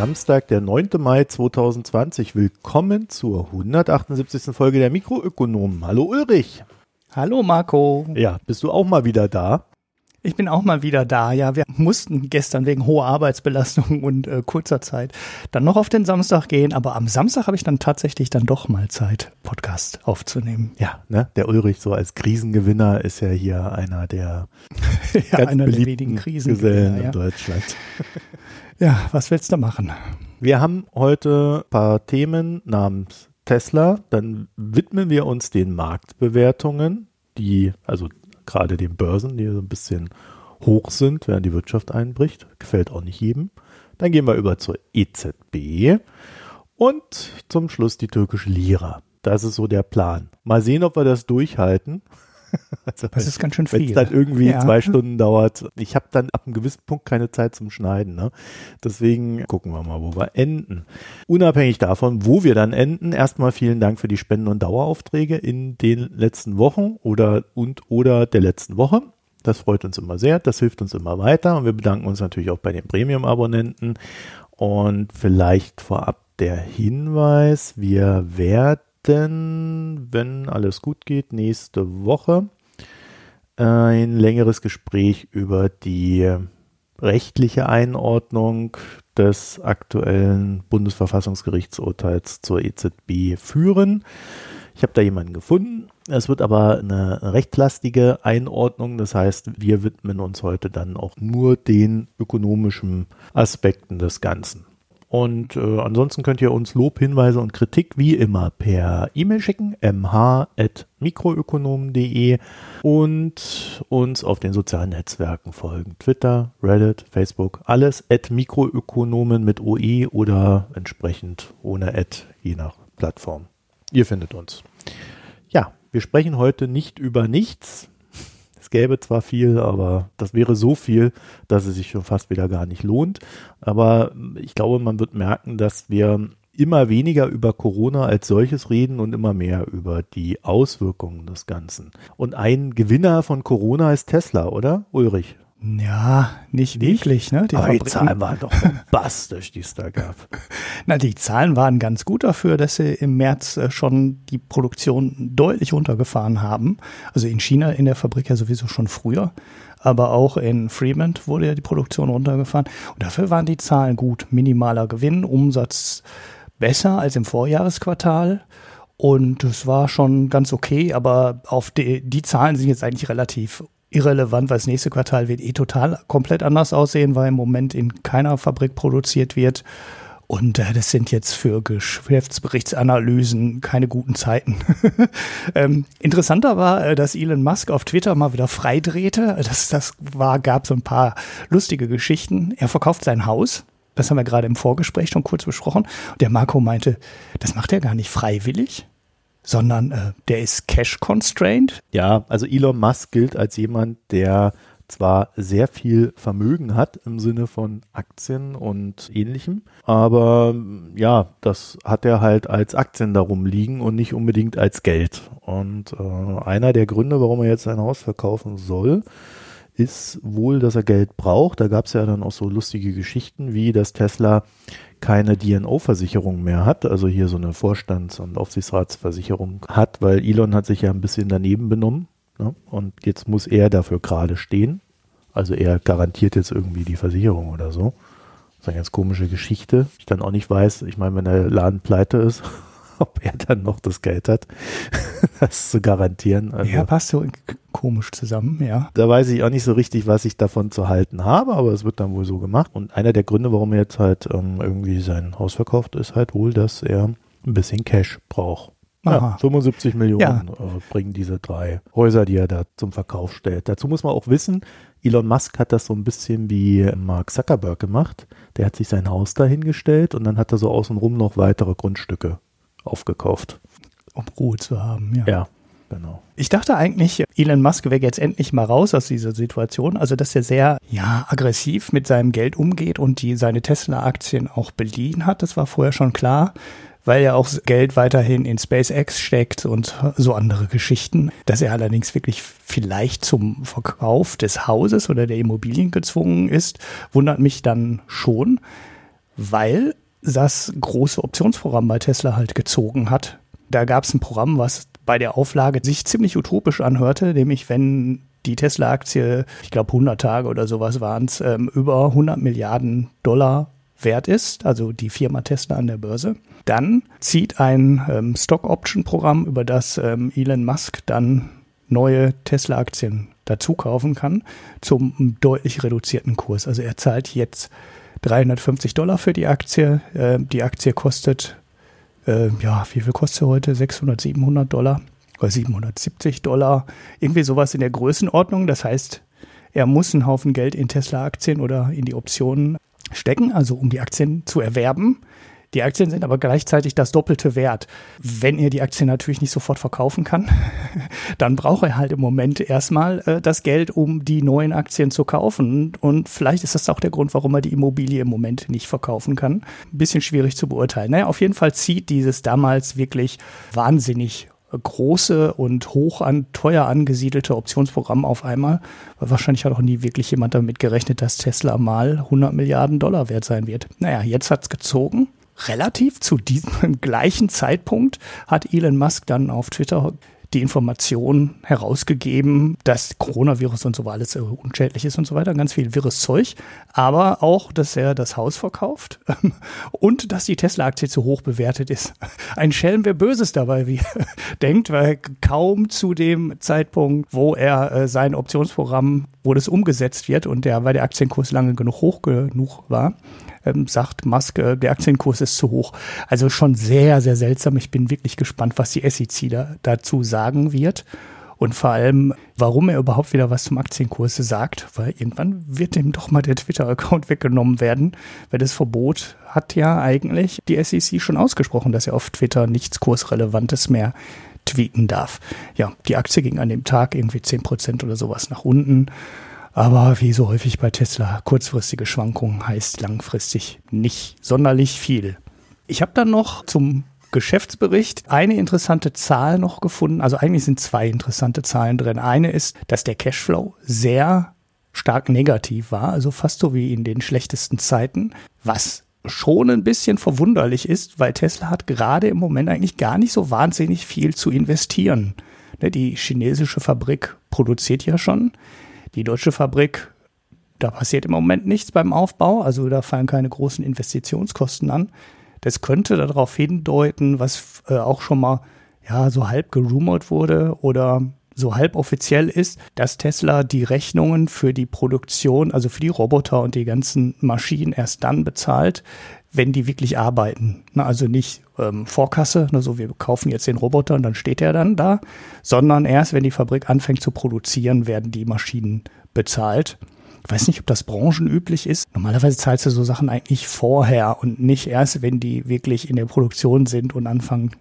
Samstag, der 9. Mai 2020. Willkommen zur 178. Folge der Mikroökonomen. Hallo Ulrich. Hallo Marco. Ja, bist du auch mal wieder da? Ich bin auch mal wieder da. Ja, wir mussten gestern wegen hoher Arbeitsbelastung und äh, kurzer Zeit dann noch auf den Samstag gehen, aber am Samstag habe ich dann tatsächlich dann doch mal Zeit, Podcast aufzunehmen. Ja, ne? Der Ulrich so als Krisengewinner ist ja hier einer der ja, ganz einer der wenigen Gesellen Krisengewinner. in Ja. Deutschland. ja, was willst du machen? Wir haben heute ein paar Themen namens Tesla. Dann widmen wir uns den Marktbewertungen, die, also gerade den Börsen, die so ein bisschen hoch sind, während die Wirtschaft einbricht. Gefällt auch nicht jedem. Dann gehen wir über zur EZB und zum Schluss die türkische Lira. Das ist so der Plan. Mal sehen, ob wir das durchhalten. Also, Das ist ganz schön wenn es viel. dann irgendwie Ja. zwei Stunden dauert. Ich habe dann ab einem gewissen Punkt keine Zeit zum Schneiden. Ne? Deswegen gucken wir mal, wo wir enden. Unabhängig davon, wo wir dann enden, erstmal vielen Dank für die Spenden- und Daueraufträge in den letzten Wochen oder und oder der letzten Woche. Das freut uns immer sehr, das hilft uns immer weiter und wir bedanken uns natürlich auch bei den Premium-Abonnenten. Und vielleicht vorab der Hinweis, wir werden, wenn alles gut geht, nächste Woche ein längeres Gespräch über die rechtliche Einordnung des aktuellen Bundesverfassungsgerichtsurteils zur EZB führen. Ich habe da jemanden gefunden. Es wird aber eine rechtlastige Einordnung. Das heißt, wir widmen uns heute dann auch nur den ökonomischen Aspekten des Ganzen. Und äh, ansonsten könnt ihr uns Lob, Hinweise und Kritik wie immer per E-Mail schicken, mh.mikroökonomen.de und uns auf den sozialen Netzwerken folgen. Twitter, Reddit, Facebook, alles at Mikroökonomen mit OE oder entsprechend ohne Ad, je nach Plattform. Ihr findet uns. Ja, wir sprechen heute nicht über nichts. Es gäbe zwar viel, aber das wäre so viel, dass es sich schon fast wieder gar nicht lohnt. Aber ich glaube, man wird merken, dass wir immer weniger über Corona als solches reden und immer mehr über die Auswirkungen des Ganzen. Und ein Gewinner von Corona ist Tesla, oder? Ulrich. Ja, nicht, wirklich. Ne? Aber die Fabriken- Zahlen waren doch bombastisch, die es da gab. Na, die Zahlen waren ganz gut dafür, dass sie im März äh, schon die Produktion deutlich runtergefahren haben. Also in China in der Fabrik ja sowieso schon früher, aber auch in Fremont wurde ja die Produktion runtergefahren. Und dafür waren die Zahlen gut. Minimaler Gewinn, Umsatz besser als im Vorjahresquartal. Und es war schon ganz okay, aber auf die, die Zahlen sind jetzt eigentlich relativ irrelevant, weil das nächste Quartal wird eh total komplett anders aussehen, weil im Moment in keiner Fabrik produziert wird. Und äh, das sind jetzt für Geschäftsberichtsanalysen keine guten Zeiten. ähm, interessanter war, äh, dass Elon Musk auf Twitter mal wieder freidrehte. Das, das war, gab so ein paar lustige Geschichten. Er verkauft sein Haus. Das haben wir gerade im Vorgespräch schon kurz besprochen. Und der Marco meinte, das macht er gar nicht freiwillig, sondern äh, der ist cash-constrained. Ja, also Elon Musk gilt als jemand, der zwar sehr viel Vermögen hat im Sinne von Aktien und ähnlichem, aber ja, das hat er halt als Aktien darum liegen und nicht unbedingt als Geld. Und äh, einer der Gründe, warum er jetzt sein Haus verkaufen soll, ist wohl, dass er Geld braucht. Da gab es ja dann auch so lustige Geschichten, wie dass Tesla keine DNO-Versicherung mehr hat, also hier so eine Vorstands- und Aufsichtsratsversicherung hat, weil Elon hat sich ja ein bisschen daneben benommen. Ne? Und jetzt muss er dafür gerade stehen. Also er garantiert jetzt irgendwie die Versicherung oder so. Das ist eine ganz komische Geschichte. Ich dann auch nicht weiß, ich meine, wenn der Laden pleite ist, ob er dann noch das Geld hat, das zu garantieren. Also, Ja, passt so komisch zusammen, ja. da weiß ich auch nicht so richtig, was ich davon zu halten habe, aber es wird dann wohl so gemacht. Und einer der Gründe, warum er jetzt halt ähm, irgendwie sein Haus verkauft, ist halt wohl, dass er ein bisschen Cash braucht. Ja, Aha. 75 Millionen Ja. äh, bringen diese drei Häuser, die er da zum Verkauf stellt. Dazu muss man auch wissen, Elon Musk hat das so ein bisschen wie Mark Zuckerberg gemacht. Der hat sich sein Haus dahingestellt und dann hat er so außenrum noch weitere Grundstücke aufgekauft. Um Ruhe zu haben, ja. Ja, genau. Ich dachte eigentlich, Elon Musk wäre jetzt endlich mal raus aus dieser Situation. Also, dass er sehr, ja, aggressiv mit seinem Geld umgeht und die seine Tesla-Aktien auch beliehen hat. Das war vorher schon klar, weil er auch Geld weiterhin in SpaceX steckt und so andere Geschichten. Dass er allerdings wirklich vielleicht zum Verkauf des Hauses oder der Immobilien gezwungen ist, wundert mich dann schon. weil das große Optionsprogramm bei Tesla halt gezogen hat. Da gab es ein Programm, was bei der Auflage sich ziemlich utopisch anhörte, nämlich wenn die Tesla-Aktie, ich glaube 100 Tage oder sowas waren es, ähm, über 100 Milliarden Dollar wert ist, also die Firma Tesla an der Börse, dann zieht ein ähm, Stock-Option-Programm, über das ähm, Elon Musk dann neue Tesla-Aktien dazu kaufen kann, zum deutlich reduzierten Kurs. Also er zahlt jetzt 350 Dollar für die Aktie. Äh, die Aktie kostet, äh, ja, wie viel kostet sie heute? 600, 700 Dollar oder 770 Dollar. Irgendwie sowas in der Größenordnung. Das heißt, er muss einen Haufen Geld in Tesla-Aktien oder in die Optionen stecken, also um die Aktien zu erwerben. Die Aktien sind aber gleichzeitig das doppelte Wert. Wenn er die Aktien natürlich nicht sofort verkaufen kann, dann braucht er halt im Moment erstmal äh, das Geld, um die neuen Aktien zu kaufen. Und vielleicht ist das auch der Grund, warum er die Immobilie im Moment nicht verkaufen kann. Ein bisschen schwierig zu beurteilen. Naja, auf jeden Fall zieht dieses damals wirklich wahnsinnig große und hoch an teuer angesiedelte Optionsprogramm auf einmal. Weil wahrscheinlich hat auch nie wirklich jemand damit gerechnet, dass Tesla mal 100 Milliarden Dollar wert sein wird. Naja, jetzt hat's gezogen relativ zu diesem gleichen Zeitpunkt hat Elon Musk dann auf Twitter die Information herausgegeben, dass Coronavirus und so alles unschädlich ist und so weiter, ganz viel wirres Zeug, aber auch, dass er das Haus verkauft und dass die Tesla-Aktie zu hoch bewertet ist. Ein Schelm, wer Böses dabei wie denkt, weil kaum zu dem Zeitpunkt, wo er äh, sein Optionsprogramm, wo das umgesetzt wird und der, weil der Aktienkurs lange genug hoch genug war, ähm, sagt Musk, äh, der Aktienkurs ist zu hoch. Also schon sehr, sehr seltsam. Ich bin wirklich gespannt, was die SEC da, dazu sagen wird. Und vor allem, warum er überhaupt wieder was zum Aktienkurs sagt, weil irgendwann wird ihm doch mal der Twitter-Account weggenommen werden, weil das Verbot hat ja eigentlich die SEC schon ausgesprochen, dass er auf Twitter nichts Kursrelevantes mehr tweeten darf. Ja, die Aktie ging an dem Tag irgendwie 10% oder sowas nach unten. Aber wie so häufig bei Tesla, kurzfristige Schwankungen heißt langfristig nicht sonderlich viel. Ich habe dann noch zum Geschäftsbericht eine interessante Zahl noch gefunden. Also eigentlich sind zwei interessante Zahlen drin. Eine ist, dass der Cashflow sehr stark negativ war, also fast so wie in den schlechtesten Zeiten, was schon ein bisschen verwunderlich ist, weil Tesla hat gerade im Moment eigentlich gar nicht so wahnsinnig viel zu investieren. Ne, die chinesische Fabrik produziert ja schon. Die deutsche Fabrik, da passiert im Moment nichts beim Aufbau, also da fallen keine großen Investitionskosten an. Das könnte darauf hindeuten, was äh, auch schon mal ja so halb gerumort wurde oder so halb offiziell ist, dass Tesla die Rechnungen für die Produktion, also für die Roboter und die ganzen Maschinen erst dann bezahlt, wenn die wirklich arbeiten. Also nicht ähm, Vorkasse, ne, so wir kaufen jetzt den Roboter und dann steht er dann da, sondern erst, wenn die Fabrik anfängt zu produzieren, werden die Maschinen bezahlt. Ich weiß nicht, ob das branchenüblich ist. Normalerweise zahlst du so Sachen eigentlich vorher und nicht erst, wenn die wirklich in der Produktion sind und anfangen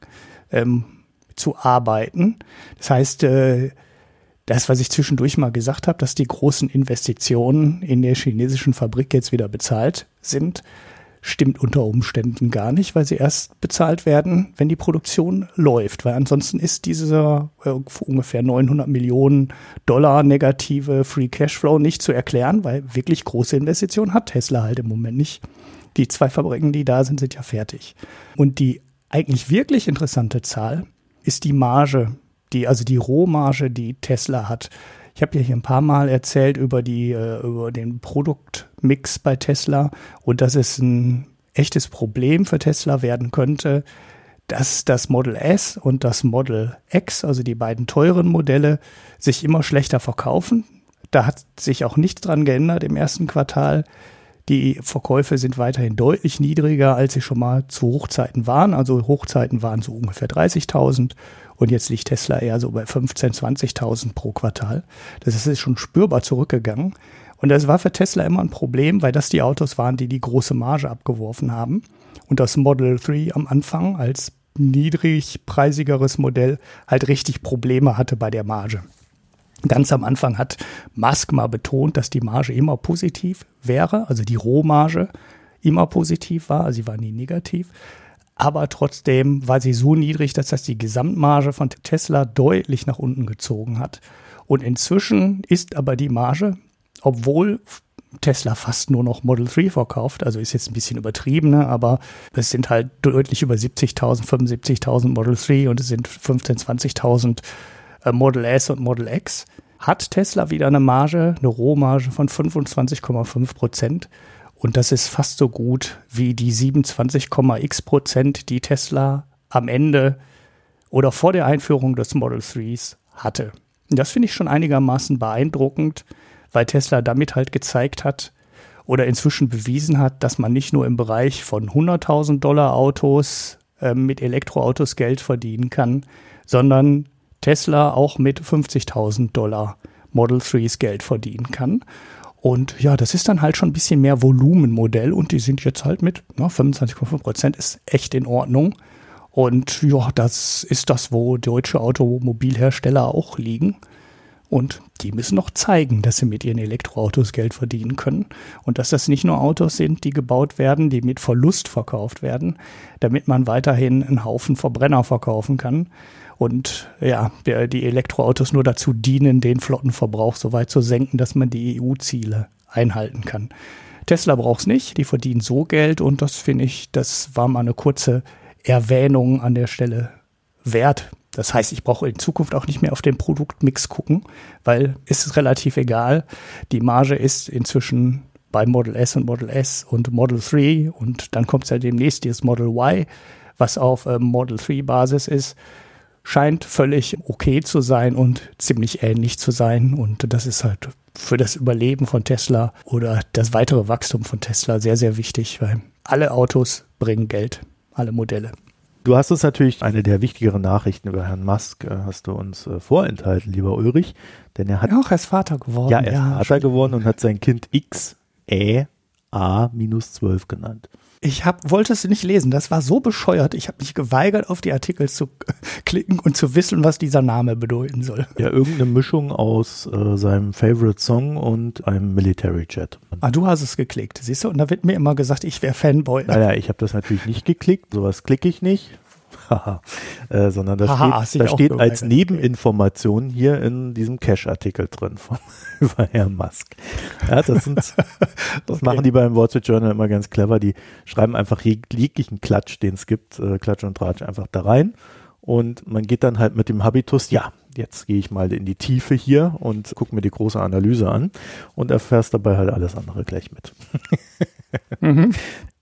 ähm, zu arbeiten. Das heißt, äh, das, was ich zwischendurch mal gesagt habe, dass die großen Investitionen in der chinesischen Fabrik jetzt wieder bezahlt sind, stimmt unter Umständen gar nicht, weil sie erst bezahlt werden, wenn die Produktion läuft. Weil ansonsten ist dieser äh, ungefähr 900 Millionen Dollar negative Free Cashflow nicht zu erklären, weil wirklich große Investitionen hat Tesla halt im Moment nicht. Die zwei Fabriken, die da sind, sind ja fertig. Und die eigentlich wirklich interessante Zahl ist die Marge, die, also die Rohmarge, die Tesla hat. Ich habe ja hier ein paar Mal erzählt über die, äh, über den Produktmix bei Tesla und dass es ein echtes Problem für Tesla werden könnte, dass das Model S und das Model X, also die beiden teuren Modelle, sich immer schlechter verkaufen. Da hat sich auch nichts dran geändert im ersten Quartal. Die Verkäufe sind weiterhin deutlich niedriger, als sie schon mal zu Hochzeiten waren. Also Hochzeiten waren so ungefähr 30.000 und jetzt liegt Tesla eher so bei 15.000, 20.000 pro Quartal. Das ist schon spürbar zurückgegangen. Und das war für Tesla immer ein Problem, weil das die Autos waren, die die große Marge abgeworfen haben. Und das Model 3 am Anfang als niedrigpreisigeres Modell halt richtig Probleme hatte bei der Marge. Ganz am Anfang hat Musk mal betont, dass die Marge immer positiv wäre, also die Rohmarge immer positiv war, also sie war nie negativ. Aber trotzdem war sie so niedrig, dass das die Gesamtmarge von Tesla deutlich nach unten gezogen hat. Und inzwischen ist aber die Marge, obwohl Tesla fast nur noch Model 3 verkauft. Also ist jetzt ein bisschen übertrieben, ne? aber es sind halt deutlich über 70.000, 75.000 Model 3 und es sind 15.000, 20.000 äh, Model S und Model X. Hat Tesla wieder eine Marge, eine Rohmarge von 25,5 Prozent. Und das ist fast so gut wie die 27,x Prozent, die Tesla am Ende oder vor der Einführung des Model 3s hatte. Das finde ich schon einigermaßen beeindruckend, weil Tesla damit halt gezeigt hat oder inzwischen bewiesen hat, dass man nicht nur im Bereich von 100.000 Dollar Autos äh, mit Elektroautos Geld verdienen kann, sondern Tesla auch mit 50.000 Dollar Model 3s Geld verdienen kann. Und ja, das ist dann halt schon ein bisschen mehr Volumenmodell und die sind jetzt halt mit ne, 25,5 Prozent ist echt in Ordnung. Und ja, das ist das, wo deutsche Automobilhersteller auch liegen. Und die müssen noch zeigen, dass sie mit ihren Elektroautos Geld verdienen können. Und dass das nicht nur Autos sind, die gebaut werden, die mit Verlust verkauft werden, damit man weiterhin einen Haufen Verbrenner verkaufen kann. Und ja, die Elektroautos nur dazu dienen, den Flottenverbrauch so weit zu senken, dass man die EU-Ziele einhalten kann. Tesla braucht es nicht, die verdienen so Geld und das finde ich, das war mal eine kurze Erwähnung an der Stelle wert. Das heißt, ich brauche in Zukunft auch nicht mehr auf den Produktmix gucken, weil es ist relativ egal. Die Marge ist inzwischen bei Model S und Model S und Model 3 und dann kommt es ja demnächst dieses Model Y, was auf ähm, Model 3 Basis ist, scheint völlig okay zu sein und ziemlich ähnlich zu sein und das ist halt für das Überleben von Tesla oder das weitere Wachstum von Tesla sehr, sehr wichtig, weil alle Autos bringen Geld alle Modelle. Du hast uns natürlich eine der wichtigeren Nachrichten über Herrn Musk, äh, hast du uns äh, vorenthalten, lieber Ulrich, denn er hat. Ja, auch ist Vater geworden. Ja, er ist ja, Vater geworden und hat sein Kind X, Ä, A-12 genannt. Ich hab, wollte es nicht lesen. Das war so bescheuert. Ich habe mich geweigert, auf die Artikel zu klicken und zu wissen, was dieser Name bedeuten soll. Ja, irgendeine Mischung aus äh, seinem Favorite Song und einem Military Jet. Ah, du hast es geklickt, siehst du? Und da wird mir immer gesagt, ich wäre Fanboy. Naja, ich habe das natürlich nicht geklickt. Sowas klicke ich nicht. äh, sondern das Haha, steht, da steht als Nebeninformation hier in diesem Cache-Artikel drin von über Herrn Musk. Ja, das, sind, das okay. machen die beim Wall Street Journal immer ganz clever. Die schreiben einfach jeglichen Klatsch, den es gibt, äh, Klatsch und Tratsch einfach da rein. Und man geht dann halt mit dem Habitus, ja, jetzt gehe ich mal in die Tiefe hier und gucke mir die große Analyse an und erfährst dabei halt alles andere gleich mit. mhm.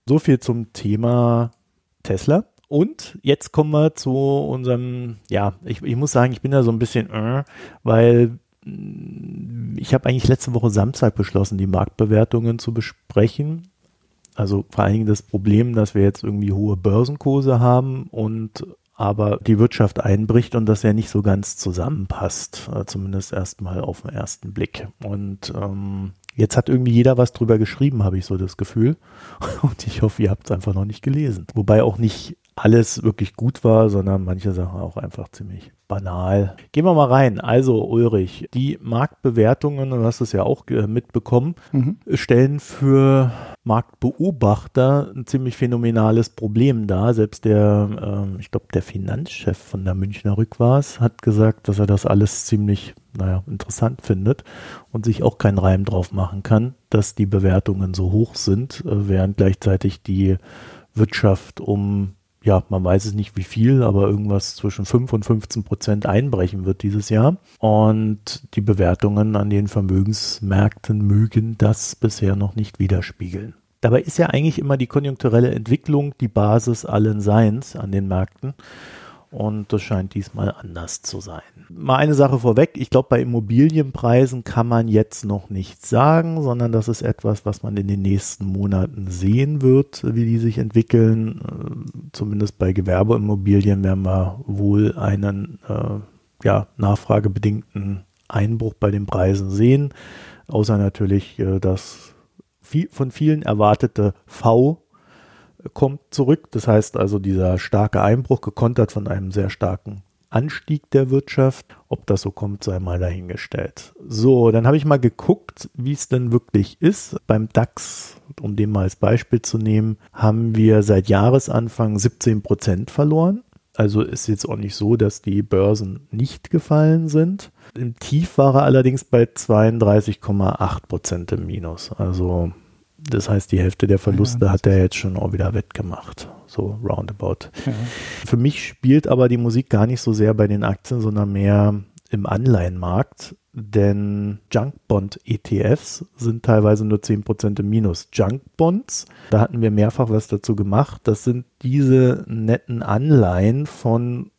So viel zum Thema Tesla. Und jetzt kommen wir zu unserem, ja, ich, ich muss sagen, ich bin da so ein bisschen, äh, weil mm, ich habe eigentlich letzte Woche Samstag beschlossen, die Marktbewertungen zu besprechen. Also vor allen Dingen das Problem, dass wir jetzt irgendwie hohe Börsenkurse haben und aber die Wirtschaft einbricht und das ja nicht so ganz zusammenpasst, äh, zumindest erstmal auf den ersten Blick. Und ähm, jetzt hat irgendwie jeder was drüber geschrieben, habe ich so das Gefühl. Und ich hoffe, ihr habt es einfach noch nicht gelesen. Wobei auch nicht alles wirklich gut war, sondern manche Sachen auch einfach ziemlich banal. Gehen wir mal rein. Also Ulrich, die Marktbewertungen, du hast es ja auch mitbekommen, mhm. stellen für Marktbeobachter ein ziemlich phänomenales Problem dar. Selbst der, äh, ich glaube, der Finanzchef von der Münchner Rück hat gesagt, dass er das alles ziemlich, naja, interessant findet und sich auch keinen Reim drauf machen kann, dass die Bewertungen so hoch sind, äh, während gleichzeitig die Wirtschaft um ja, man weiß es nicht wie viel, aber irgendwas zwischen 5 und 15 Prozent einbrechen wird dieses Jahr. Und die Bewertungen an den Vermögensmärkten mögen das bisher noch nicht widerspiegeln. Dabei ist ja eigentlich immer die konjunkturelle Entwicklung die Basis allen Seins an den Märkten. Und das scheint diesmal anders zu sein. Mal eine Sache vorweg. Ich glaube, bei Immobilienpreisen kann man jetzt noch nichts sagen, sondern das ist etwas, was man in den nächsten Monaten sehen wird, wie die sich entwickeln. Äh, zumindest bei Gewerbeimmobilien werden wir wohl einen äh, ja, nachfragebedingten Einbruch bei den Preisen sehen. Außer natürlich äh, das viel, von vielen erwartete V kommt zurück. Das heißt also dieser starke Einbruch gekontert von einem sehr starken Anstieg der Wirtschaft. Ob das so kommt, sei mal dahingestellt. So, dann habe ich mal geguckt, wie es denn wirklich ist. Beim DAX, um den mal als Beispiel zu nehmen, haben wir seit Jahresanfang 17 Prozent verloren. Also ist jetzt auch nicht so, dass die Börsen nicht gefallen sind. Im Tief war er allerdings bei 32,8 Prozent im Minus. Also das heißt, die Hälfte der Verluste ja, hat er jetzt schon auch wieder wettgemacht. So roundabout. Ja. Für mich spielt aber die Musik gar nicht so sehr bei den Aktien, sondern mehr im Anleihenmarkt. Denn Junkbond-ETFs sind teilweise nur 10% im Minus. Junkbonds, da hatten wir mehrfach was dazu gemacht. Das sind diese netten Anleihen von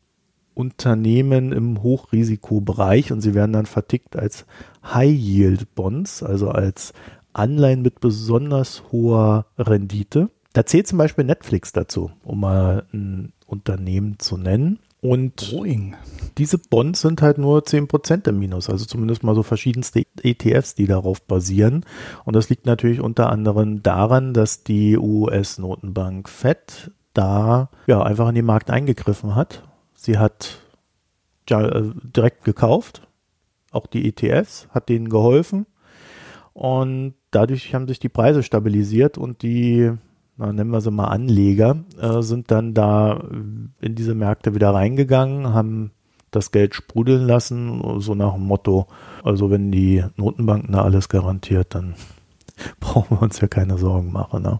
Unternehmen im Hochrisikobereich und sie werden dann vertickt als High-Yield-Bonds, also als Anleihen mit besonders hoher Rendite. Da zählt zum Beispiel Netflix dazu, um mal ein Unternehmen zu nennen. Und Boeing. diese Bonds sind halt nur 10% im Minus, also zumindest mal so verschiedenste ETFs, die darauf basieren. Und das liegt natürlich unter anderem daran, dass die US-Notenbank Fed da ja einfach in den Markt eingegriffen hat. Sie hat äh, direkt gekauft, auch die ETFs, hat denen geholfen. Und dadurch haben sich die Preise stabilisiert und die na, nennen wir sie mal Anleger, äh, sind dann da in diese Märkte wieder reingegangen, haben das Geld sprudeln lassen, so nach dem Motto, also wenn die Notenbanken da alles garantiert, dann brauchen wir uns ja keine Sorgen machen. Ne?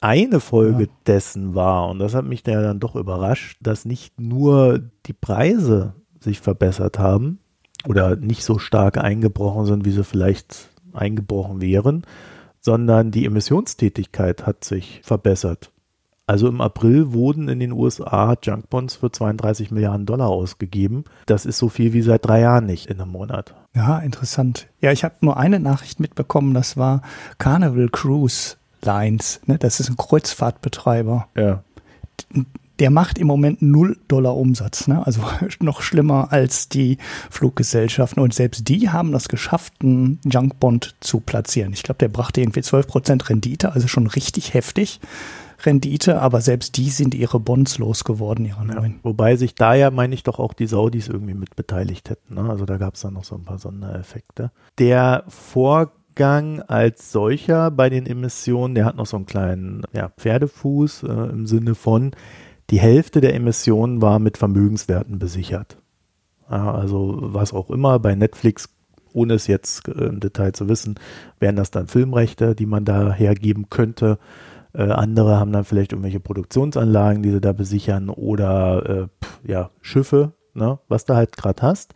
Eine Folge ja. dessen war, und das hat mich da dann doch überrascht, dass nicht nur die Preise sich verbessert haben oder nicht so stark eingebrochen sind, wie sie vielleicht eingebrochen wären, sondern die Emissionstätigkeit hat sich verbessert. Also im April wurden in den USA Junkbonds für 32 Milliarden Dollar ausgegeben. Das ist so viel wie seit drei Jahren nicht in einem Monat. Ja, interessant. Ja, ich habe nur eine Nachricht mitbekommen, das war Carnival Cruise Lines. Ne? Das ist ein Kreuzfahrtbetreiber. Ja der macht im Moment null Dollar Umsatz, ne? also noch schlimmer als die Fluggesellschaften. Und selbst die haben das geschafft, einen Junkbond zu platzieren. Ich glaube, der brachte irgendwie 12 Prozent Rendite, also schon richtig heftig. Rendite, aber selbst die sind ihre Bonds losgeworden, ihre neuen. Ja, wobei sich da ja, meine ich, doch auch die Saudis irgendwie mit beteiligt hätten. Ne? Also da gab es dann noch so ein paar Sondereffekte. Der Vorgang als solcher bei den Emissionen, der hat noch so einen kleinen ja, Pferdefuß äh, im Sinne von, die Hälfte der Emissionen war mit Vermögenswerten besichert. Also was auch immer bei Netflix, ohne es jetzt äh, im Detail zu wissen, wären das dann Filmrechte, die man da hergeben könnte. Äh, andere haben dann vielleicht irgendwelche Produktionsanlagen, die sie da besichern oder äh, ja, Schiffe, ne, was du halt gerade hast.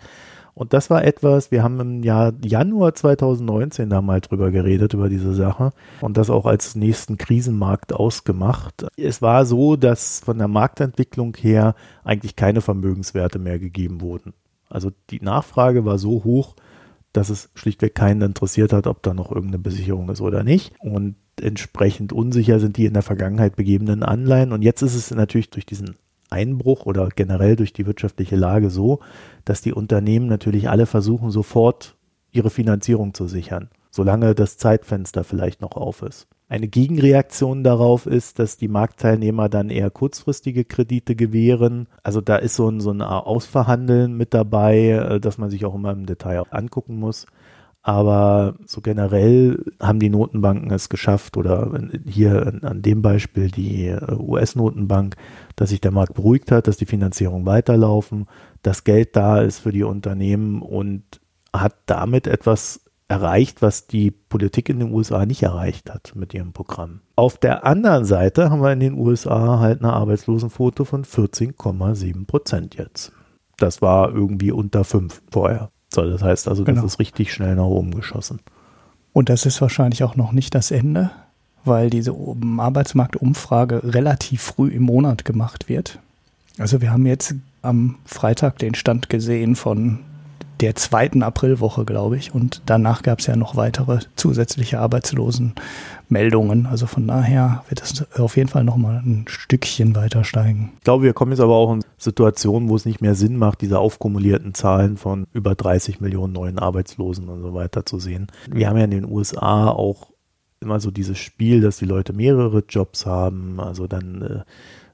Und das war etwas, wir haben im Jahr Januar 2019 da mal drüber geredet, über diese Sache und das auch als nächsten Krisenmarkt ausgemacht. Es war so, dass von der Marktentwicklung her eigentlich keine Vermögenswerte mehr gegeben wurden. Also die Nachfrage war so hoch, dass es schlichtweg keinen interessiert hat, ob da noch irgendeine Besicherung ist oder nicht. Und entsprechend unsicher sind die in der Vergangenheit begebenen Anleihen. Und jetzt ist es natürlich durch diesen Einbruch oder generell durch die wirtschaftliche Lage so, dass die Unternehmen natürlich alle versuchen, sofort ihre Finanzierung zu sichern, solange das Zeitfenster vielleicht noch auf ist. Eine Gegenreaktion darauf ist, dass die Marktteilnehmer dann eher kurzfristige Kredite gewähren. Also da ist so ein, so ein Ausverhandeln mit dabei, äh, dass man sich auch immer im Detail angucken muss. Aber so generell haben die Notenbanken es geschafft oder hier an dem Beispiel die äh, US-Notenbank, dass sich der Markt beruhigt hat, dass die Finanzierung weiterlaufen, dass Geld da ist für die Unternehmen und hat damit etwas erreicht, was die Politik in den USA nicht erreicht hat mit ihrem Programm. Auf der anderen Seite haben wir in den USA halt eine Arbeitslosenquote von 14,7 Prozent jetzt. Das war irgendwie unter 5 vorher. So, das heißt also, genau. das ist richtig schnell nach oben geschossen. Und das ist wahrscheinlich auch noch nicht das Ende, weil diese Arbeitsmarktumfrage relativ früh im Monat gemacht wird. Also wir haben jetzt am Freitag den Stand gesehen von der zweiten Aprilwoche, glaube ich. Und danach gab es ja noch weitere zusätzliche Arbeitslosenmeldungen. Also von daher wird es auf jeden Fall nochmal ein Stückchen weiter steigen. Ich glaube, wir kommen jetzt aber auch in Situationen, wo es nicht mehr Sinn macht, diese aufkumulierten Zahlen von über 30 Millionen neuen Arbeitslosen und so weiter zu sehen. Wir haben ja in den USA auch immer so dieses Spiel, dass die Leute mehrere Jobs haben. Also dann äh,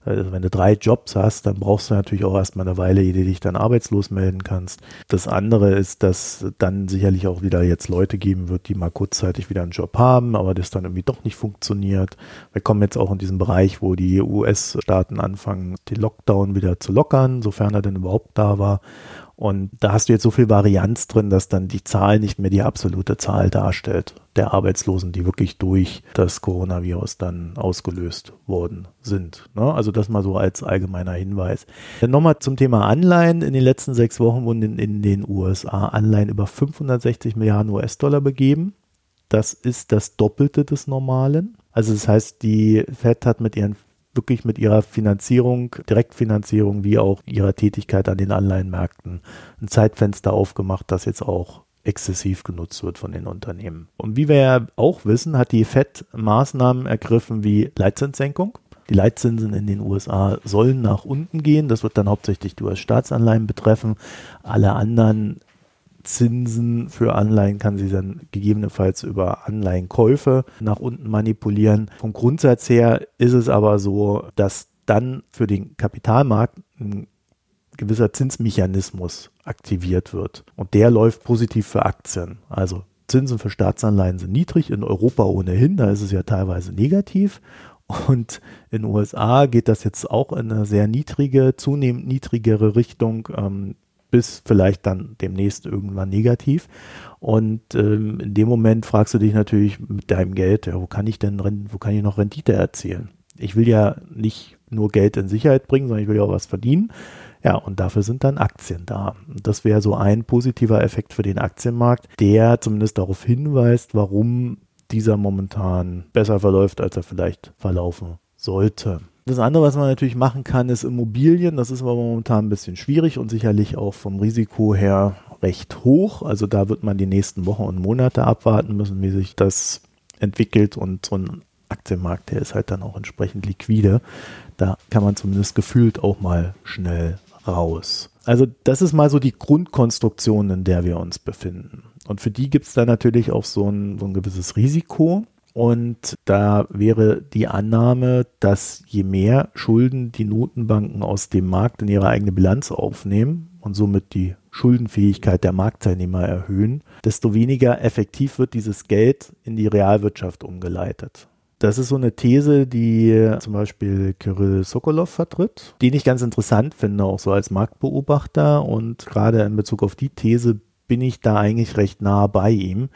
also wenn du drei Jobs hast, dann brauchst du natürlich auch erstmal eine Weile, ehe du dich dann arbeitslos melden kannst. Das andere ist, dass dann sicherlich auch wieder jetzt Leute geben wird, die mal kurzzeitig wieder einen Job haben, aber das dann irgendwie doch nicht funktioniert. Wir kommen jetzt auch in diesen Bereich, wo die US-Staaten anfangen, den Lockdown wieder zu lockern, sofern er denn überhaupt da war. Und da hast du jetzt so viel Varianz drin, dass dann die Zahl nicht mehr die absolute Zahl darstellt der Arbeitslosen, die wirklich durch das Coronavirus dann ausgelöst worden sind. Ne? Also das mal so als allgemeiner Hinweis. Dann nochmal zum Thema Anleihen. In den letzten sechs Wochen wurden in, in den USA Anleihen über 560 Milliarden US-Dollar begeben. Das ist das Doppelte des Normalen. Also das heißt, die Fed hat mit ihren wirklich mit ihrer Finanzierung, Direktfinanzierung wie auch ihrer Tätigkeit an den Anleihenmärkten ein Zeitfenster aufgemacht, das jetzt auch exzessiv genutzt wird von den Unternehmen. Und wie wir ja auch wissen, hat die FED Maßnahmen ergriffen wie Leitzinssenkung. Die Leitzinsen in den USA sollen nach unten gehen. Das wird dann hauptsächlich die US-Staatsanleihen betreffen. Alle anderen Zinsen für Anleihen kann sie dann gegebenenfalls über Anleihenkäufe nach unten manipulieren. Vom Grundsatz her ist es aber so, dass dann für den Kapitalmarkt ein gewisser Zinsmechanismus aktiviert wird. Und der läuft positiv für Aktien. Also Zinsen für Staatsanleihen sind niedrig, in Europa ohnehin, da ist es ja teilweise negativ. Und in den USA geht das jetzt auch in eine sehr niedrige, zunehmend niedrigere Richtung, ähm, bis vielleicht dann demnächst irgendwann negativ. Und ähm, in dem Moment fragst du dich natürlich mit deinem Geld, ja, wo kann ich denn, wo kann ich noch Rendite erzielen? Ich will ja nicht nur Geld in Sicherheit bringen, sondern ich will ja auch was verdienen. Ja, und dafür sind dann Aktien da. Das wäre so ein positiver Effekt für den Aktienmarkt, der zumindest darauf hinweist, warum dieser momentan besser verläuft, als er vielleicht verlaufen sollte. Das andere, was man natürlich machen kann, ist Immobilien. Das ist aber momentan ein bisschen schwierig und sicherlich auch vom Risiko her recht hoch. Also da wird man die nächsten Wochen und Monate abwarten müssen, wie sich das entwickelt und so ein Aktienmarkt, der ist halt dann auch entsprechend liquide. Da kann man zumindest gefühlt auch mal schnell raus. Also das ist mal so die Grundkonstruktion, in der wir uns befinden. Und für die gibt es da natürlich auch so ein, so ein gewisses Risiko. Und da wäre die Annahme, dass je mehr Schulden die Notenbanken aus dem Markt in ihre eigene Bilanz aufnehmen und somit die Schuldenfähigkeit der Marktteilnehmer erhöhen, desto weniger effektiv wird dieses Geld in die Realwirtschaft umgeleitet. Das ist so eine These, die zum Beispiel Kirill Sokolov vertritt, den ich ganz interessant finde, auch so als Marktbeobachter. Und gerade in Bezug auf die These bin ich da eigentlich recht nah bei ihm.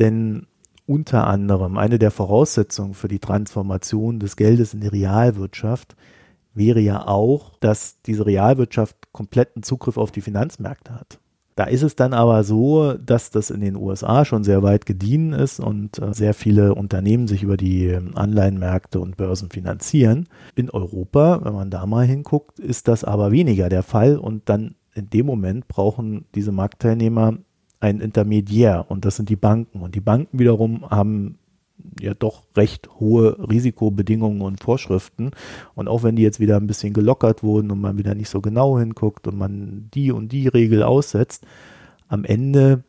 Denn unter anderem eine der Voraussetzungen für die Transformation des Geldes in die Realwirtschaft wäre ja auch, dass diese Realwirtschaft kompletten Zugriff auf die Finanzmärkte hat. Da ist es dann aber so, dass das in den USA schon sehr weit gediehen ist und äh, sehr viele Unternehmen sich über die ähm, Anleihenmärkte und Börsen finanzieren. In Europa, wenn man da mal hinguckt, ist das aber weniger der Fall und dann in dem Moment brauchen diese Marktteilnehmer einen Intermediär und das sind die Banken. Und die Banken wiederum haben ja doch recht hohe Risikobedingungen und Vorschriften. Und auch wenn die jetzt wieder ein bisschen gelockert wurden und man wieder nicht so genau hinguckt und man die und die Regel aussetzt, am Ende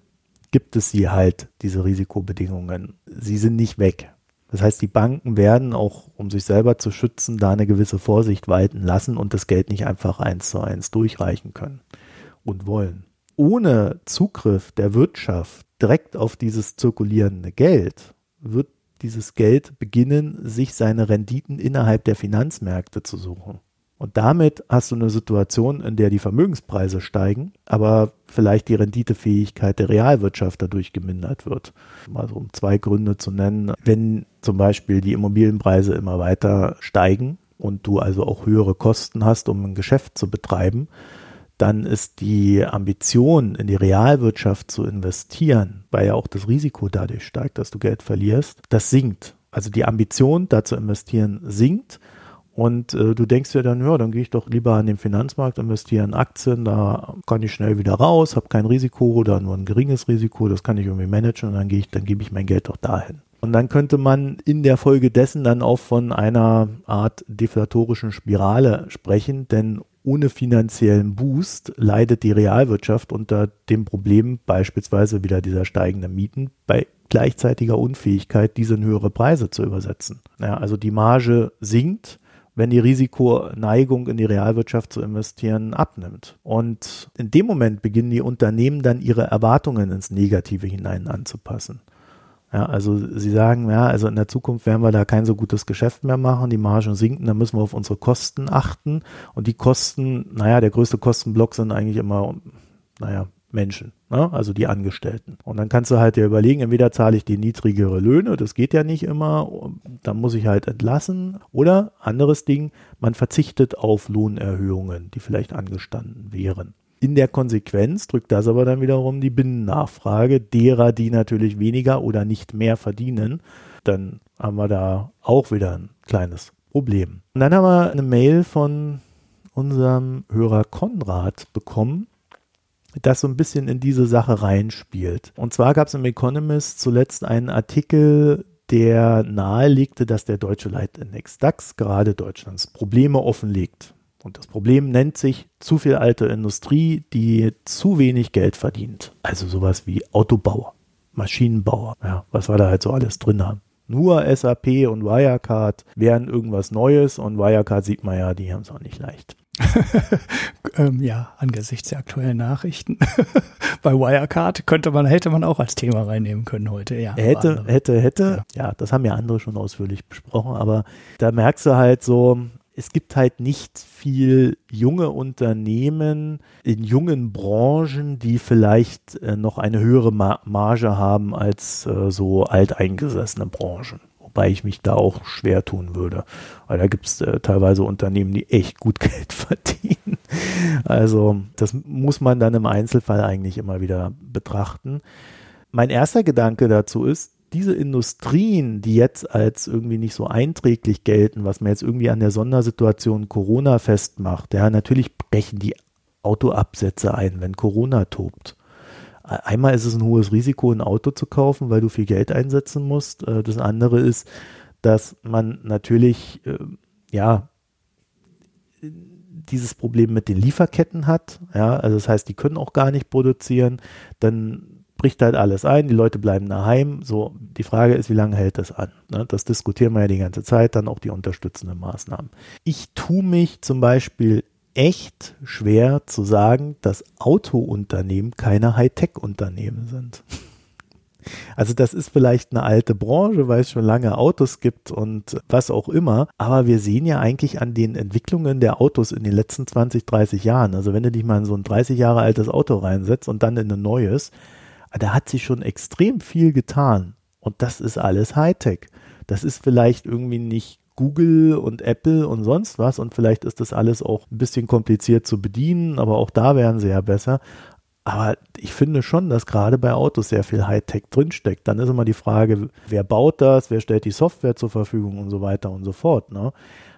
gibt es sie halt, diese Risikobedingungen. Sie sind nicht weg. Das heißt, die Banken werden auch, um sich selber zu schützen, da eine gewisse Vorsicht walten lassen und das Geld nicht einfach eins zu eins durchreichen können und wollen. Ohne Zugriff der Wirtschaft direkt auf dieses zirkulierende Geld wird dieses Geld beginnen, sich seine Renditen innerhalb der Finanzmärkte zu suchen. Und damit hast du eine Situation, in der die Vermögenspreise steigen, aber vielleicht die Renditefähigkeit der Realwirtschaft dadurch gemindert wird. Also um zwei Gründe zu nennen. Wenn zum Beispiel die Immobilienpreise immer weiter steigen und du also auch höhere Kosten hast, um ein Geschäft zu betreiben, dann ist die Ambition, in die Realwirtschaft zu investieren, weil ja auch das Risiko dadurch steigt, dass du Geld verlierst, das sinkt. Also die Ambition, da zu investieren, sinkt. Und äh, du denkst dir dann, ja, dann gehe ich doch lieber an den Finanzmarkt, investiere in Aktien, da kann ich schnell wieder raus, habe kein Risiko oder nur ein geringes Risiko, das kann ich irgendwie managen und dann gehe ich, dann gebe ich mein Geld doch dahin. Und dann könnte man in der Folge dessen dann auch von einer Art deflatorischen Spirale sprechen, denn ohne finanziellen Boost leidet die Realwirtschaft unter dem Problem beispielsweise wieder dieser steigenden Mieten bei gleichzeitiger Unfähigkeit, diese in höhere Preise zu übersetzen. Ja, also die Marge sinkt, wenn die Risikoneigung in die Realwirtschaft zu investieren abnimmt. Und in dem Moment beginnen die Unternehmen dann ihre Erwartungen ins Negative hinein anzupassen. Ja, also sie sagen, ja, also in der Zukunft werden wir da kein so gutes Geschäft mehr machen, die Margen sinken, dann müssen wir auf unsere Kosten achten. Und die Kosten, naja, der größte Kostenblock sind eigentlich immer, naja, Menschen, ne? also die Angestellten. Und dann kannst du halt dir überlegen, entweder zahle ich die niedrigere Löhne, das geht ja nicht immer, dann muss ich halt entlassen. Oder anderes Ding, man verzichtet auf Lohnerhöhungen, die vielleicht angestanden wären. In der Konsequenz drückt das aber dann wiederum die Binnennachfrage derer, die natürlich weniger oder nicht mehr verdienen. Dann haben wir da auch wieder ein kleines Problem. Und dann haben wir eine Mail von unserem Hörer Konrad bekommen, das so ein bisschen in diese Sache reinspielt. Und zwar gab es im Economist zuletzt einen Artikel, der nahelegte, dass der deutsche Leitindex DAX gerade Deutschlands Probleme offenlegt. Und das Problem nennt sich zu viel alte Industrie, die zu wenig Geld verdient. Also sowas wie Autobauer, Maschinenbauer, ja, was wir da halt so alles drin haben. Nur SAP und Wirecard wären irgendwas Neues und Wirecard sieht man ja, die haben es auch nicht leicht. ähm, ja, angesichts der aktuellen Nachrichten bei Wirecard könnte man, hätte man auch als Thema reinnehmen können heute, ja. Hätte, hätte, hätte. Ja. ja, das haben ja andere schon ausführlich besprochen, aber da merkst du halt so, es gibt halt nicht viel junge Unternehmen in jungen Branchen, die vielleicht äh, noch eine höhere Ma Marge haben als äh, so alteingesessene Branchen. Wobei ich mich da auch schwer tun würde. Weil da gibt es äh, teilweise Unternehmen, die echt gut Geld verdienen. Also das muss man dann im Einzelfall eigentlich immer wieder betrachten. Mein erster Gedanke dazu ist, diese Industrien, die jetzt als irgendwie nicht so einträglich gelten, was man jetzt irgendwie an der Sondersituation Corona festmacht, ja, natürlich brechen die Autoabsätze ein, wenn Corona tobt. Einmal ist es ein hohes Risiko, ein Auto zu kaufen, weil du viel Geld einsetzen musst. Äh, das andere ist, dass man natürlich, äh, ja, dieses Problem mit den Lieferketten hat. Ja, also das heißt, die können auch gar nicht produzieren. Dann bricht halt alles ein, die Leute bleiben daheim. So, die Frage ist, wie lange hält das an? Ne? Das diskutieren wir ja die ganze Zeit, dann auch die unterstützenden Maßnahmen. Ich tue mich zum Beispiel echt schwer zu sagen, dass Autounternehmen keine Hightech-Unternehmen sind. Also das ist vielleicht eine alte Branche, weil es schon lange Autos gibt und was auch immer. Aber wir sehen ja eigentlich an den Entwicklungen der Autos in den letzten 20, 30 Jahren. Also wenn du dich mal in so ein 30 Jahre altes Auto reinsetzt und dann in ein neues, da hat sich schon extrem viel getan. Und das ist alles Hightech. Das ist vielleicht irgendwie nicht Google und Apple und sonst was und vielleicht ist das alles auch ein bisschen kompliziert zu bedienen, aber auch da wären sie ja besser. Aber ich finde schon, dass gerade bei Autos sehr viel Hightech drinsteckt. Dann ist immer die Frage, wer baut das, wer stellt die Software zur Verfügung und so weiter und so fort. Ne?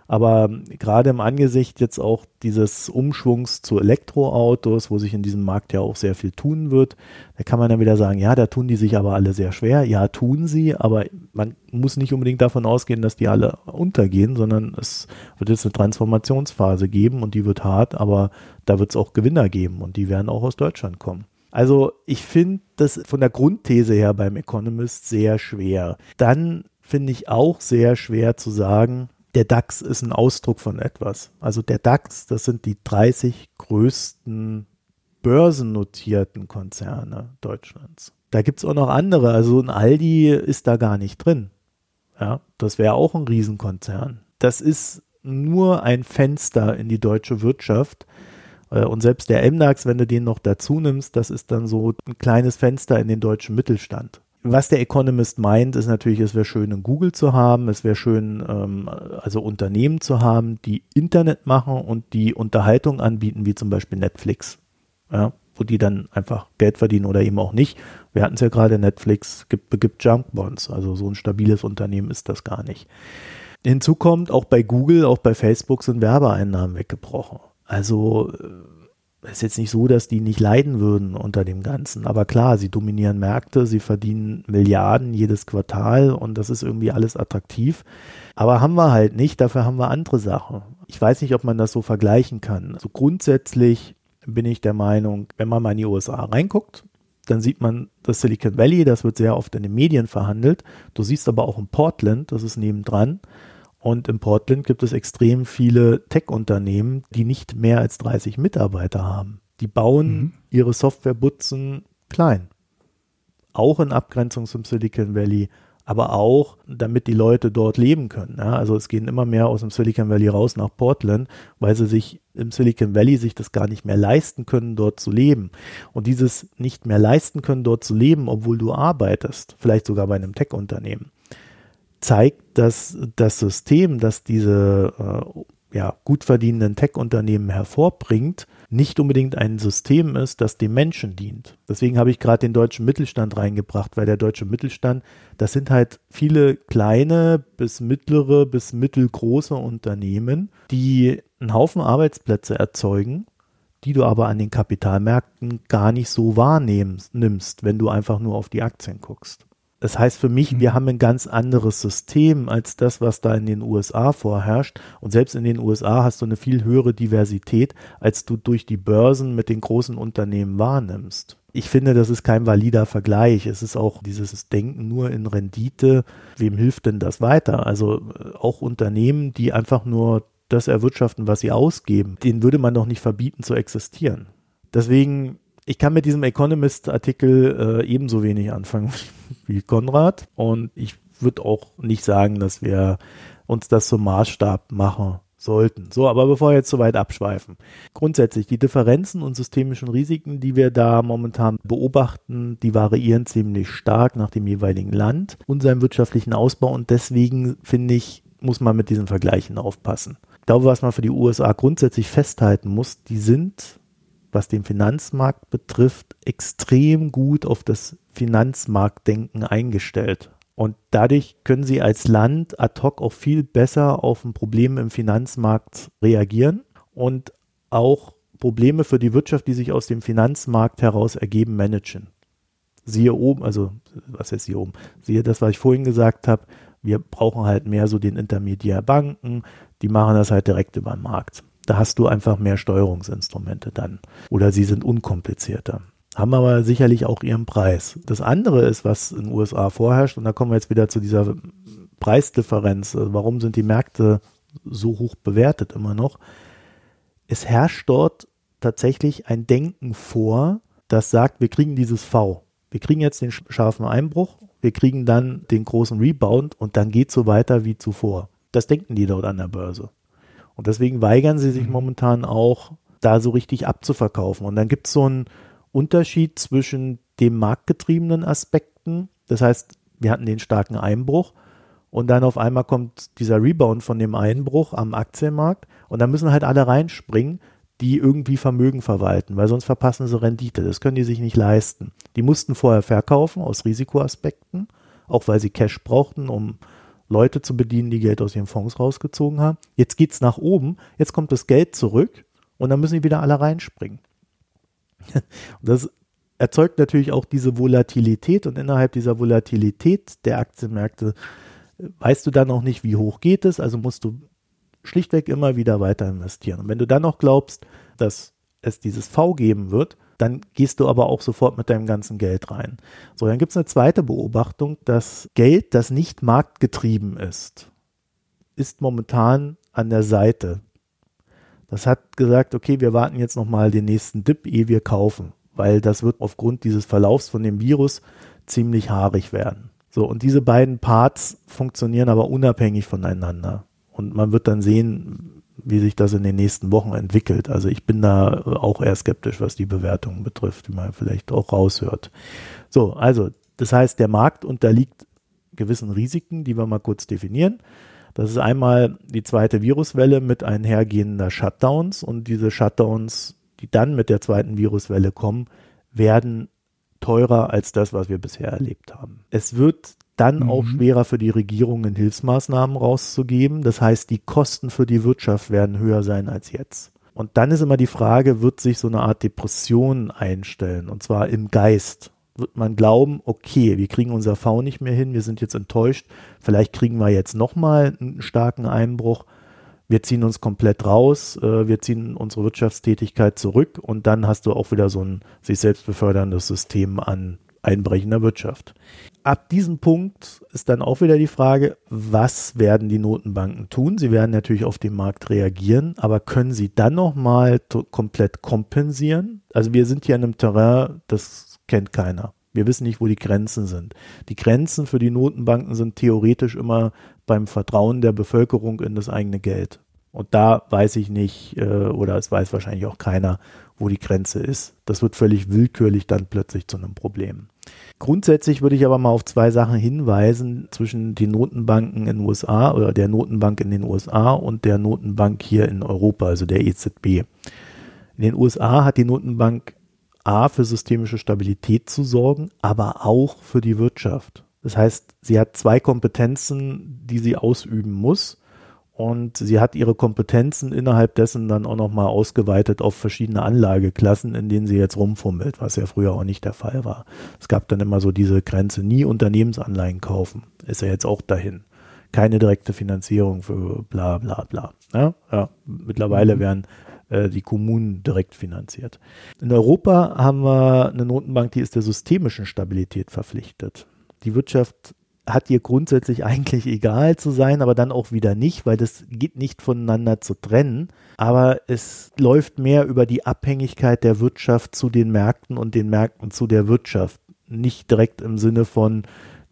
Aber gerade im Angesicht jetzt auch dieses Umschwungs zu Elektroautos, wo sich in diesem Markt ja auch sehr viel tun wird, da kann man dann wieder sagen, ja, da tun die sich aber alle sehr schwer. Ja, tun sie, aber man muss nicht unbedingt davon ausgehen, dass die alle untergehen, sondern es wird jetzt eine Transformationsphase geben und die wird hart, aber da wird es auch Gewinner geben und die werden auch aus Deutschland kommen. Also ich finde das von der Grundthese her beim Economist sehr schwer. Dann finde ich auch sehr schwer zu sagen, der DAX ist ein Ausdruck von etwas. Also der DAX, das sind die 30 größten börsennotierten Konzerne Deutschlands. Da gibt es auch noch andere. Also ein Aldi ist da gar nicht drin. Ja, das wäre auch ein Riesenkonzern. Das ist nur ein Fenster in die deutsche Wirtschaft. Äh, und selbst der MDAX, wenn du den noch dazu nimmst, das ist dann so ein kleines Fenster in den deutschen Mittelstand was der Economist meint, ist natürlich, es wäre schön, ein Google zu haben, es wäre schön, ähm, also Unternehmen zu haben, die Internet machen und die Unterhaltung anbieten, wie zum Beispiel Netflix, ja, wo die dann einfach Geld verdienen oder eben auch nicht. Wir hatten es ja gerade, Netflix gibt, gibt Junk Bonds, also so ein stabiles Unternehmen ist das gar nicht. Hinzu kommt, auch bei Google, auch bei Facebook sind Werbeeinnahmen weggebrochen. Also äh, ist jetzt nicht so, dass die nicht leiden würden unter dem Ganzen. Aber klar, sie dominieren Märkte, sie verdienen Milliarden jedes Quartal und das ist irgendwie alles attraktiv. Aber haben wir halt nicht, dafür haben wir andere Sachen. Ich weiß nicht, ob man das so vergleichen kann. Also grundsätzlich bin ich der Meinung, wenn man mal in die USA reinguckt, dann sieht man das Silicon Valley, das wird sehr oft in den Medien verhandelt. Du siehst aber auch in Portland, das ist nebendran. Und in Portland gibt es extrem viele Tech-Unternehmen, die nicht mehr als 30 Mitarbeiter haben. Die bauen mhm. ihre Softwarebutzen klein. Auch in Abgrenzung zum Silicon Valley, aber auch, damit die Leute dort leben können. Ja, also es gehen immer mehr aus dem Silicon Valley raus nach Portland, weil sie sich im Silicon Valley sich das gar nicht mehr leisten können, dort zu leben. Und dieses nicht mehr leisten können, dort zu leben, obwohl du arbeitest, vielleicht sogar bei einem Tech-Unternehmen, zeigt, dass das System, das diese äh, ja, gut verdienenden Tech-Unternehmen hervorbringt, nicht unbedingt ein System ist, das dem Menschen dient. Deswegen habe ich gerade den deutschen Mittelstand reingebracht, weil der deutsche Mittelstand, das sind halt viele kleine bis mittlere bis mittelgroße Unternehmen, die einen Haufen Arbeitsplätze erzeugen, die du aber an den Kapitalmärkten gar nicht so wahrnimmst, wenn du einfach nur auf die Aktien guckst. Das heißt für mich, wir mhm. haben ein ganz anderes System als das, was da in den USA vorherrscht. Und selbst in den USA hast du eine viel höhere Diversität, als du durch die Börsen mit den großen Unternehmen wahrnimmst. Ich finde, das ist kein valider Vergleich. Es ist auch dieses Denken nur in Rendite. Wem hilft denn das weiter? Also äh, auch Unternehmen, die einfach nur das erwirtschaften, was sie ausgeben, denen würde man doch nicht verbieten zu existieren. Deswegen ich kann mit diesem Economist-Artikel äh, ebenso wenig anfangen wie Konrad. Und ich würde auch nicht sagen, dass wir uns das zum Maßstab machen sollten. So, aber bevor wir jetzt so weit abschweifen. Grundsätzlich, die Differenzen und systemischen Risiken, die wir da momentan beobachten, die variieren ziemlich stark nach dem jeweiligen Land und seinem wirtschaftlichen Ausbau. Und deswegen finde ich, muss man mit diesen Vergleichen aufpassen. Ich glaube, was man für die USA grundsätzlich festhalten muss, die sind was den Finanzmarkt betrifft, extrem gut auf das Finanzmarktdenken eingestellt. Und dadurch können sie als Land ad hoc auch viel besser auf ein Problem im Finanzmarkt reagieren und auch Probleme für die Wirtschaft, die sich aus dem Finanzmarkt heraus ergeben, managen. Siehe oben, also was ist hier oben? Siehe das, was ich vorhin gesagt habe, wir brauchen halt mehr so den Intermediär Banken, die machen das halt direkt über den Markt. Da hast du einfach mehr Steuerungsinstrumente dann. Oder sie sind unkomplizierter. Haben aber sicherlich auch ihren Preis. Das andere ist, was in den USA vorherrscht, und da kommen wir jetzt wieder zu dieser Preisdifferenz. Also warum sind die Märkte so hoch bewertet immer noch? Es herrscht dort tatsächlich ein Denken vor, das sagt, wir kriegen dieses V. Wir kriegen jetzt den scharfen Einbruch, wir kriegen dann den großen Rebound und dann geht so weiter wie zuvor. Das denken die dort an der Börse. Und deswegen weigern sie sich mhm. momentan auch, da so richtig abzuverkaufen. Und dann gibt es so einen Unterschied zwischen den marktgetriebenen Aspekten. Das heißt, wir hatten den starken Einbruch und dann auf einmal kommt dieser Rebound von dem Einbruch am Aktienmarkt und dann müssen halt alle reinspringen, die irgendwie Vermögen verwalten, weil sonst verpassen sie Rendite. Das können die sich nicht leisten. Die mussten vorher verkaufen aus Risikoaspekten, auch weil sie Cash brauchten, um Leute zu bedienen, die Geld aus ihren Fonds rausgezogen haben. Jetzt geht es nach oben, jetzt kommt das Geld zurück und dann müssen die wieder alle reinspringen. das erzeugt natürlich auch diese Volatilität und innerhalb dieser Volatilität der Aktienmärkte äh, weißt du dann auch nicht, wie hoch geht es, also musst du schlichtweg immer wieder weiter investieren. Und wenn du dann noch glaubst, dass es dieses V geben wird, dann gehst du aber auch sofort mit deinem ganzen Geld rein. So, dann gibt es eine zweite Beobachtung, dass Geld, das nicht marktgetrieben ist, ist momentan an der Seite. Das hat gesagt, okay, wir warten jetzt nochmal den nächsten Dip, ehe wir kaufen, weil das wird aufgrund dieses Verlaufs von dem Virus ziemlich haarig werden. So, und diese beiden Parts funktionieren aber unabhängig voneinander. Und man wird dann sehen, wie sich das in den nächsten Wochen entwickelt. Also ich bin da auch eher skeptisch, was die Bewertungen betrifft, wie man vielleicht auch raushört. So, also das heißt, der Markt unterliegt gewissen Risiken, die wir mal kurz definieren. Das ist einmal die zweite Viruswelle mit einhergehender Shutdowns und diese Shutdowns, die dann mit der zweiten Viruswelle kommen, werden teurer als das, was wir bisher erlebt haben. Es wird dann mhm. auch schwerer für die Regierungen Hilfsmaßnahmen rauszugeben. Das heißt, die Kosten für die Wirtschaft werden höher sein als jetzt. Und dann ist immer die Frage, wird sich so eine Art Depression einstellen? Und zwar im Geist. Wird man glauben, okay, wir kriegen unser V nicht mehr hin, wir sind jetzt enttäuscht, vielleicht kriegen wir jetzt nochmal einen starken Einbruch. Wir ziehen uns komplett raus, äh, wir ziehen unsere Wirtschaftstätigkeit zurück und dann hast du auch wieder so ein sich selbst beförderndes System an einbrechender Wirtschaft. Ab diesem Punkt ist dann auch wieder die Frage, was werden die Notenbanken tun? Sie werden natürlich auf den Markt reagieren, aber können sie dann nochmal komplett kompensieren? Also wir sind hier in einem Terrain, das kennt keiner. Wir wissen nicht, wo die Grenzen sind. Die Grenzen für die Notenbanken sind theoretisch immer beim Vertrauen der Bevölkerung in das eigene Geld. Und da weiß ich nicht, äh, oder es weiß wahrscheinlich auch keiner, wo die Grenze ist. Das wird völlig willkürlich dann plötzlich zu einem Problem. Grundsätzlich würde ich aber mal auf zwei Sachen hinweisen zwischen den Notenbanken in den USA oder der Notenbank in den USA und der Notenbank hier in Europa, also der EZB. In den USA hat die Notenbank A für systemische Stabilität zu sorgen, aber auch für die Wirtschaft. Das heißt, sie hat zwei Kompetenzen, die sie ausüben muss und sie hat ihre Kompetenzen innerhalb dessen dann auch nochmal ausgeweitet auf verschiedene Anlageklassen, in denen sie jetzt rumfummelt, was ja früher auch nicht der Fall war. Es gab dann immer so diese Grenze, nie Unternehmensanleihen kaufen. Ist ja jetzt auch dahin. Keine direkte Finanzierung für bla bla bla. Ja, ja mittlerweile mhm. werden äh, die Kommunen direkt finanziert. In Europa haben wir eine Notenbank, die ist der systemischen Stabilität verpflichtet. Die Wirtschaft hat ihr grundsätzlich eigentlich egal zu sein, aber dann auch wieder nicht, weil das geht nicht voneinander zu trennen. Aber es läuft mehr über die Abhängigkeit der Wirtschaft zu den Märkten und den Märkten zu der Wirtschaft. Nicht direkt im Sinne von,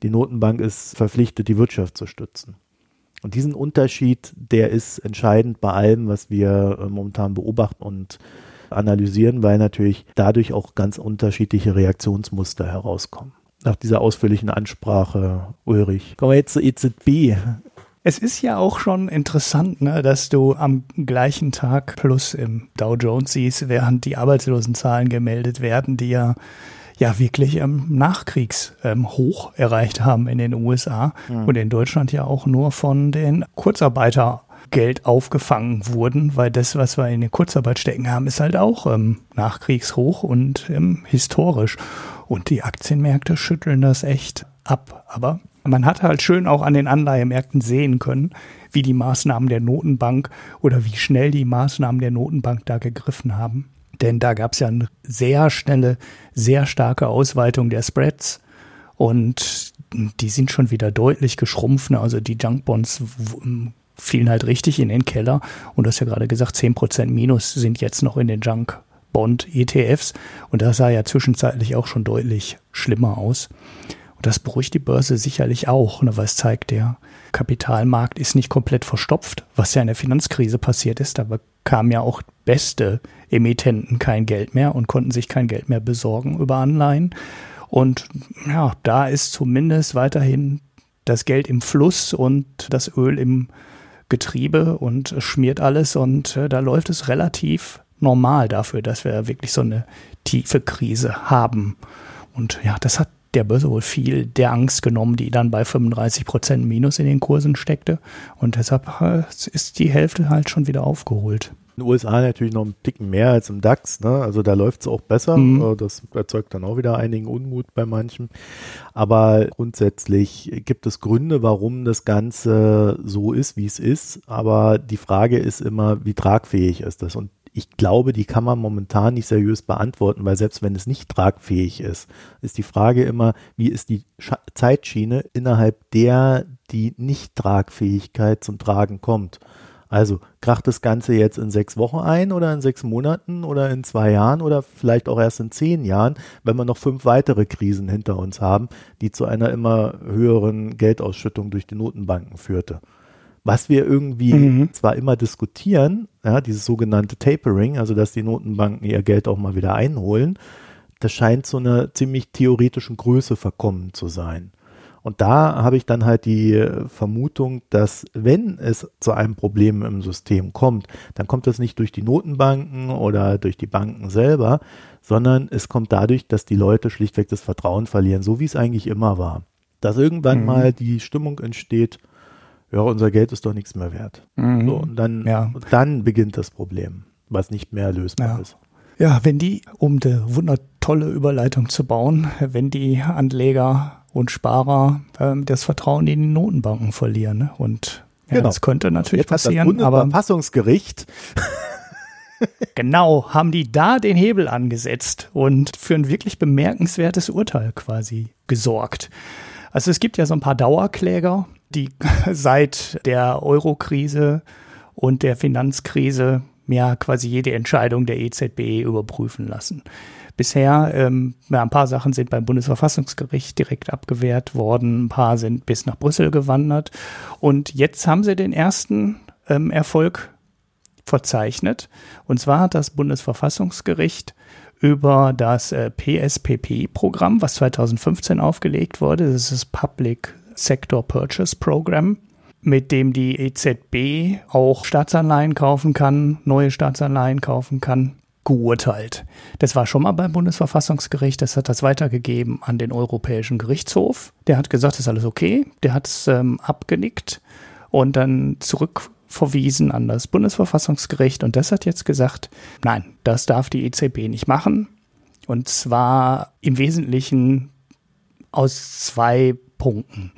die Notenbank ist verpflichtet, die Wirtschaft zu stützen. Und diesen Unterschied, der ist entscheidend bei allem, was wir äh, momentan beobachten und analysieren, weil natürlich dadurch auch ganz unterschiedliche Reaktionsmuster herauskommen nach dieser ausführlichen Ansprache, Ulrich. Kommen wir jetzt zur EZB. Es ist ja auch schon interessant, ne, dass du am gleichen Tag plus im Dow Jones siehst, während die Arbeitslosenzahlen gemeldet werden, die ja ja wirklich ähm, Nachkriegshoch ähm, erreicht haben in den USA mhm. und in Deutschland ja auch nur von den Kurzarbeitergeld aufgefangen wurden, weil das, was wir in die Kurzarbeit stecken haben, ist halt auch ähm, Nachkriegshoch und ähm, historisch. Und die Aktienmärkte schütteln das echt ab. Aber man hat halt schön auch an den Anleihemärkten sehen können, wie die Maßnahmen der Notenbank oder wie schnell die Maßnahmen der Notenbank da gegriffen haben. Denn da gab es ja eine sehr schnelle, sehr starke Ausweitung der Spreads und die sind schon wieder deutlich geschrumpft. Also die Junkbonds fielen halt richtig in den Keller und du hast ja gerade gesagt, 10% Minus sind jetzt noch in den Junk Bond-ETFs. Und das sah ja zwischenzeitlich auch schon deutlich schlimmer aus. Und das beruhigt die Börse sicherlich auch, ne, weil es zeigt, der Kapitalmarkt ist nicht komplett verstopft, was ja in der Finanzkrise passiert ist. Da bekamen ja auch beste Emittenten kein Geld mehr und konnten sich kein Geld mehr besorgen über Anleihen. Und ja, da ist zumindest weiterhin das Geld im Fluss und das Öl im Getriebe und schmiert alles und äh, da läuft es relativ normal dafür, dass wir wirklich so eine tiefe Krise haben. Und ja, das hat der Börse wohl viel der Angst genommen, die dann bei 35 Prozent Minus in den Kursen steckte. Und deshalb äh, ist die Hälfte halt schon wieder aufgeholt. In den USA natürlich noch einen Ticken mehr als im DAX, ne? Also da läuft es auch besser. Mhm. Äh, das erzeugt dann auch wieder einigen Unmut bei manchen. Aber grundsätzlich gibt es Gründe, warum das Ganze so ist, wie es ist. Aber die Frage ist immer, wie tragfähig ist das? Und ich glaube, die kann man momentan nicht seriös beantworten, weil selbst wenn es nicht tragfähig ist, ist die Frage immer, wie ist die Sch Zeitschiene, innerhalb der die Nicht-Tragfähigkeit zum Tragen kommt. Also kracht das Ganze jetzt in sechs Wochen ein oder in sechs Monaten oder in zwei Jahren oder vielleicht auch erst in zehn Jahren, wenn wir noch fünf weitere Krisen hinter uns haben, die zu einer immer höheren Geldausschüttung durch die Notenbanken führte was wir irgendwie mhm. zwar immer diskutieren, ja, dieses sogenannte Tapering, also dass die Notenbanken ihr Geld auch mal wieder einholen, das scheint zu einer ziemlich theoretischen Größe verkommen zu sein. Und da habe ich dann halt die Vermutung, dass wenn es zu einem Problem im System kommt, dann kommt das nicht durch die Notenbanken oder durch die Banken selber, sondern es kommt dadurch, dass die Leute schlichtweg das Vertrauen verlieren, so wie es eigentlich immer war. Dass irgendwann mhm. mal die Stimmung entsteht, ja, unser Geld ist doch nichts mehr wert. Mhm. So, und dann, ja. dann beginnt das Problem. was nicht mehr lösbar Ja. ist. Ja, wenn die, um eine wundertolle Überleitung zu bauen, wenn die Anleger und Sparer ähm, das Vertrauen in die Notenbanken verlieren. Ne? Und ja, Genau. das könnte natürlich Jetzt hat das passieren, aber Bundesverfassungsgericht genau haben die da den Hebel angesetzt und für ein wirklich bemerkenswertes Urteil quasi gesorgt. Also es gibt ja so ein paar Dauerkläger, die seit der Euro-Krise und der Finanzkrise ja quasi jede Entscheidung der EZB überprüfen lassen. Bisher, ähm, ja, ein paar Sachen sind beim Bundesverfassungsgericht direkt abgewehrt worden, ein paar sind bis nach Brüssel gewandert und jetzt haben sie den ersten ähm, Erfolg verzeichnet. Und zwar hat das Bundesverfassungsgericht über das äh, PSPP-Programm, was 2015 aufgelegt wurde, das ist das Public Sector Purchase Program, mit dem die EZB auch Staatsanleihen kaufen kann, neue Staatsanleihen kaufen kann, geurteilt. Das war schon mal beim Bundesverfassungsgericht, das hat das weitergegeben an den Europäischen Gerichtshof. Der hat gesagt, das ist alles okay, der hat es ähm, abgenickt und dann zurückverwiesen an das Bundesverfassungsgericht und das hat jetzt gesagt, nein, das darf die EZB nicht machen. Und zwar im Wesentlichen aus zwei Punkten.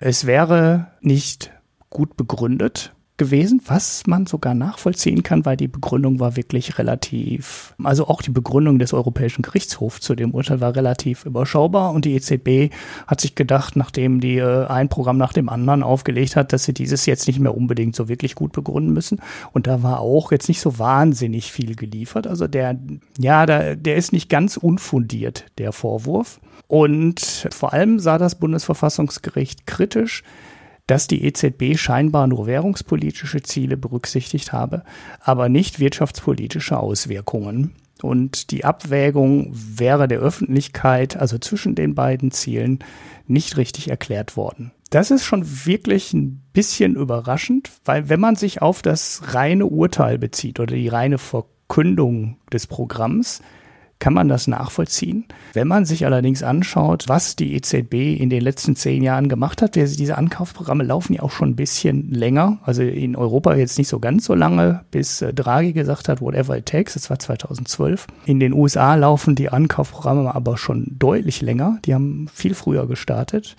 Es wäre nicht gut begründet gewesen, was man sogar nachvollziehen kann, weil die Begründung war wirklich relativ, also auch die Begründung des Europäischen Gerichtshofs zu dem Urteil war relativ überschaubar und die EZB hat sich gedacht, nachdem die äh, ein Programm nach dem anderen aufgelegt hat, dass sie dieses jetzt nicht mehr unbedingt so wirklich gut begründen müssen. Und da war auch jetzt nicht so wahnsinnig viel geliefert, also der, ja, der, der ist nicht ganz unfundiert, der Vorwurf. Und vor allem sah das Bundesverfassungsgericht kritisch, dass die EZB scheinbar nur währungspolitische Ziele berücksichtigt habe, aber nicht wirtschaftspolitische Auswirkungen. Und die Abwägung wäre der Öffentlichkeit, also zwischen den beiden Zielen, nicht richtig erklärt worden. Das ist schon wirklich ein bisschen überraschend, weil wenn man sich auf das reine Urteil bezieht oder die reine Verkündung des Programms, kann man das nachvollziehen. Wenn man sich allerdings anschaut, was die EZB in den letzten zehn Jahren gemacht hat, diese Ankaufsprogramme laufen ja auch schon ein bisschen länger, also in Europa jetzt nicht so ganz so lange, bis äh, Draghi gesagt hat, whatever it takes, das war 2012. In den USA laufen die Ankaufsprogramme aber schon deutlich länger, die haben viel früher gestartet.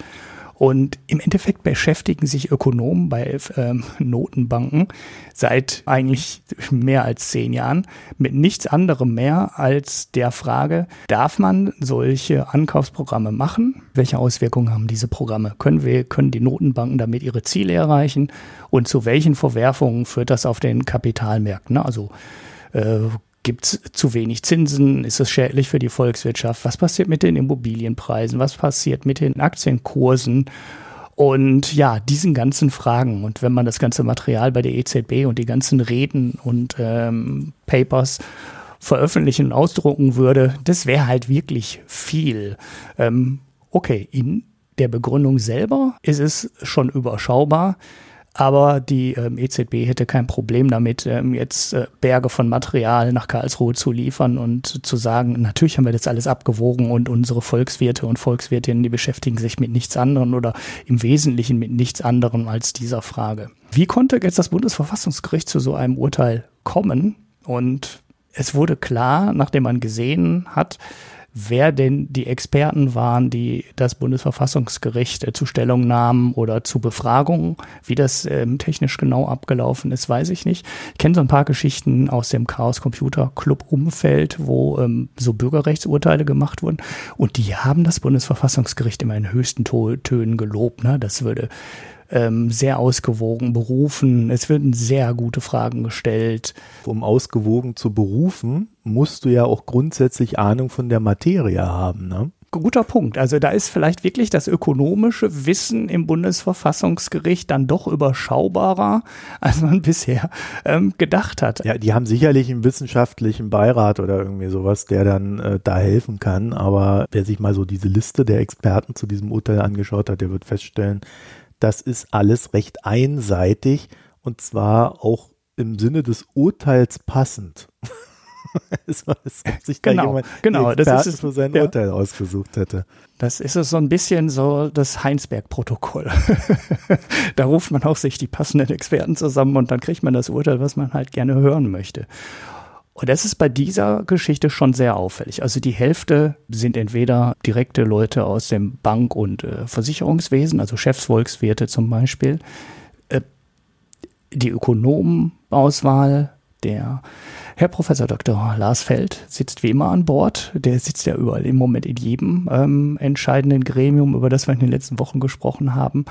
Und im Endeffekt beschäftigen sich Ökonomen bei ähm, Notenbanken seit eigentlich mehr als zehn Jahren mit nichts anderem mehr als der Frage, darf man solche Ankaufsprogramme machen? Welche Auswirkungen haben diese Programme? Können wir, können die Notenbanken damit ihre Ziele erreichen? Und zu welchen Verwerfungen führt das auf den Kapitalmärkten? Ne? Also äh, Gibt es zu wenig Zinsen? Ist es schädlich für die Volkswirtschaft? Was passiert mit den Immobilienpreisen? Was passiert mit den Aktienkursen? Und ja, diesen ganzen Fragen. Und wenn man das ganze Material bei der EZB und die ganzen Reden und ähm, Papers veröffentlichen und ausdrucken würde, das wäre halt wirklich viel. Ähm, okay, in der Begründung selber ist es schon überschaubar. Aber die ähm, EZB hätte kein Problem damit, ähm, jetzt äh, Berge von Material nach Karlsruhe zu liefern und zu sagen, natürlich haben wir das alles abgewogen und unsere Volkswirte und Volkswirtinnen, die beschäftigen sich mit nichts anderem oder im Wesentlichen mit nichts anderem als dieser Frage. Wie konnte jetzt das Bundesverfassungsgericht zu so einem Urteil kommen? Und es wurde klar, nachdem man gesehen hat, wer denn die Experten waren, die das Bundesverfassungsgericht äh, zu Stellungnahmen oder zu Befragungen, wie das ähm, technisch genau abgelaufen ist, weiß ich nicht. Ich kenne so ein paar Geschichten aus dem Chaos Computer Club Umfeld, wo ähm, so Bürgerrechtsurteile gemacht wurden und die haben das Bundesverfassungsgericht immer in höchsten Tönen gelobt. Ne? Das würde ähm, sehr ausgewogen berufen. Es werden sehr gute Fragen gestellt. Um ausgewogen zu berufen, musst du ja auch grundsätzlich Ahnung von der Materie haben. Ne? Guter Punkt. Also da ist vielleicht wirklich das ökonomische Wissen im Bundesverfassungsgericht dann doch überschaubarer, als man bisher ähm, gedacht hat. Ja, die haben sicherlich einen wissenschaftlichen Beirat oder irgendwie sowas, der dann äh, da helfen kann. Aber wer sich mal so diese Liste der Experten zu diesem Urteil angeschaut hat, der wird feststellen, das ist alles recht einseitig und zwar auch im Sinne des Urteils passend. es war, ob sich da Genau, jemand genau, das ist es, für sein ja. Urteil ausgesucht hätte. Das ist es so ein bisschen so das Heinsberg-Protokoll. da ruft man auch sich die passenden Experten zusammen und dann kriegt man das Urteil, was man halt gerne hören möchte. Und das ist bei dieser Geschichte schon sehr auffällig. Also die Hälfte sind entweder direkte Leute aus dem Bank- und äh, Versicherungswesen, also Chefsvolkswirte zum Beispiel. Äh, die Ökonomenauswahl, der Herr Professor Dr. Lars Feld sitzt wie immer an Bord. Der sitzt ja überall im Moment in jedem ähm, entscheidenden Gremium, über das wir in den letzten Wochen gesprochen haben.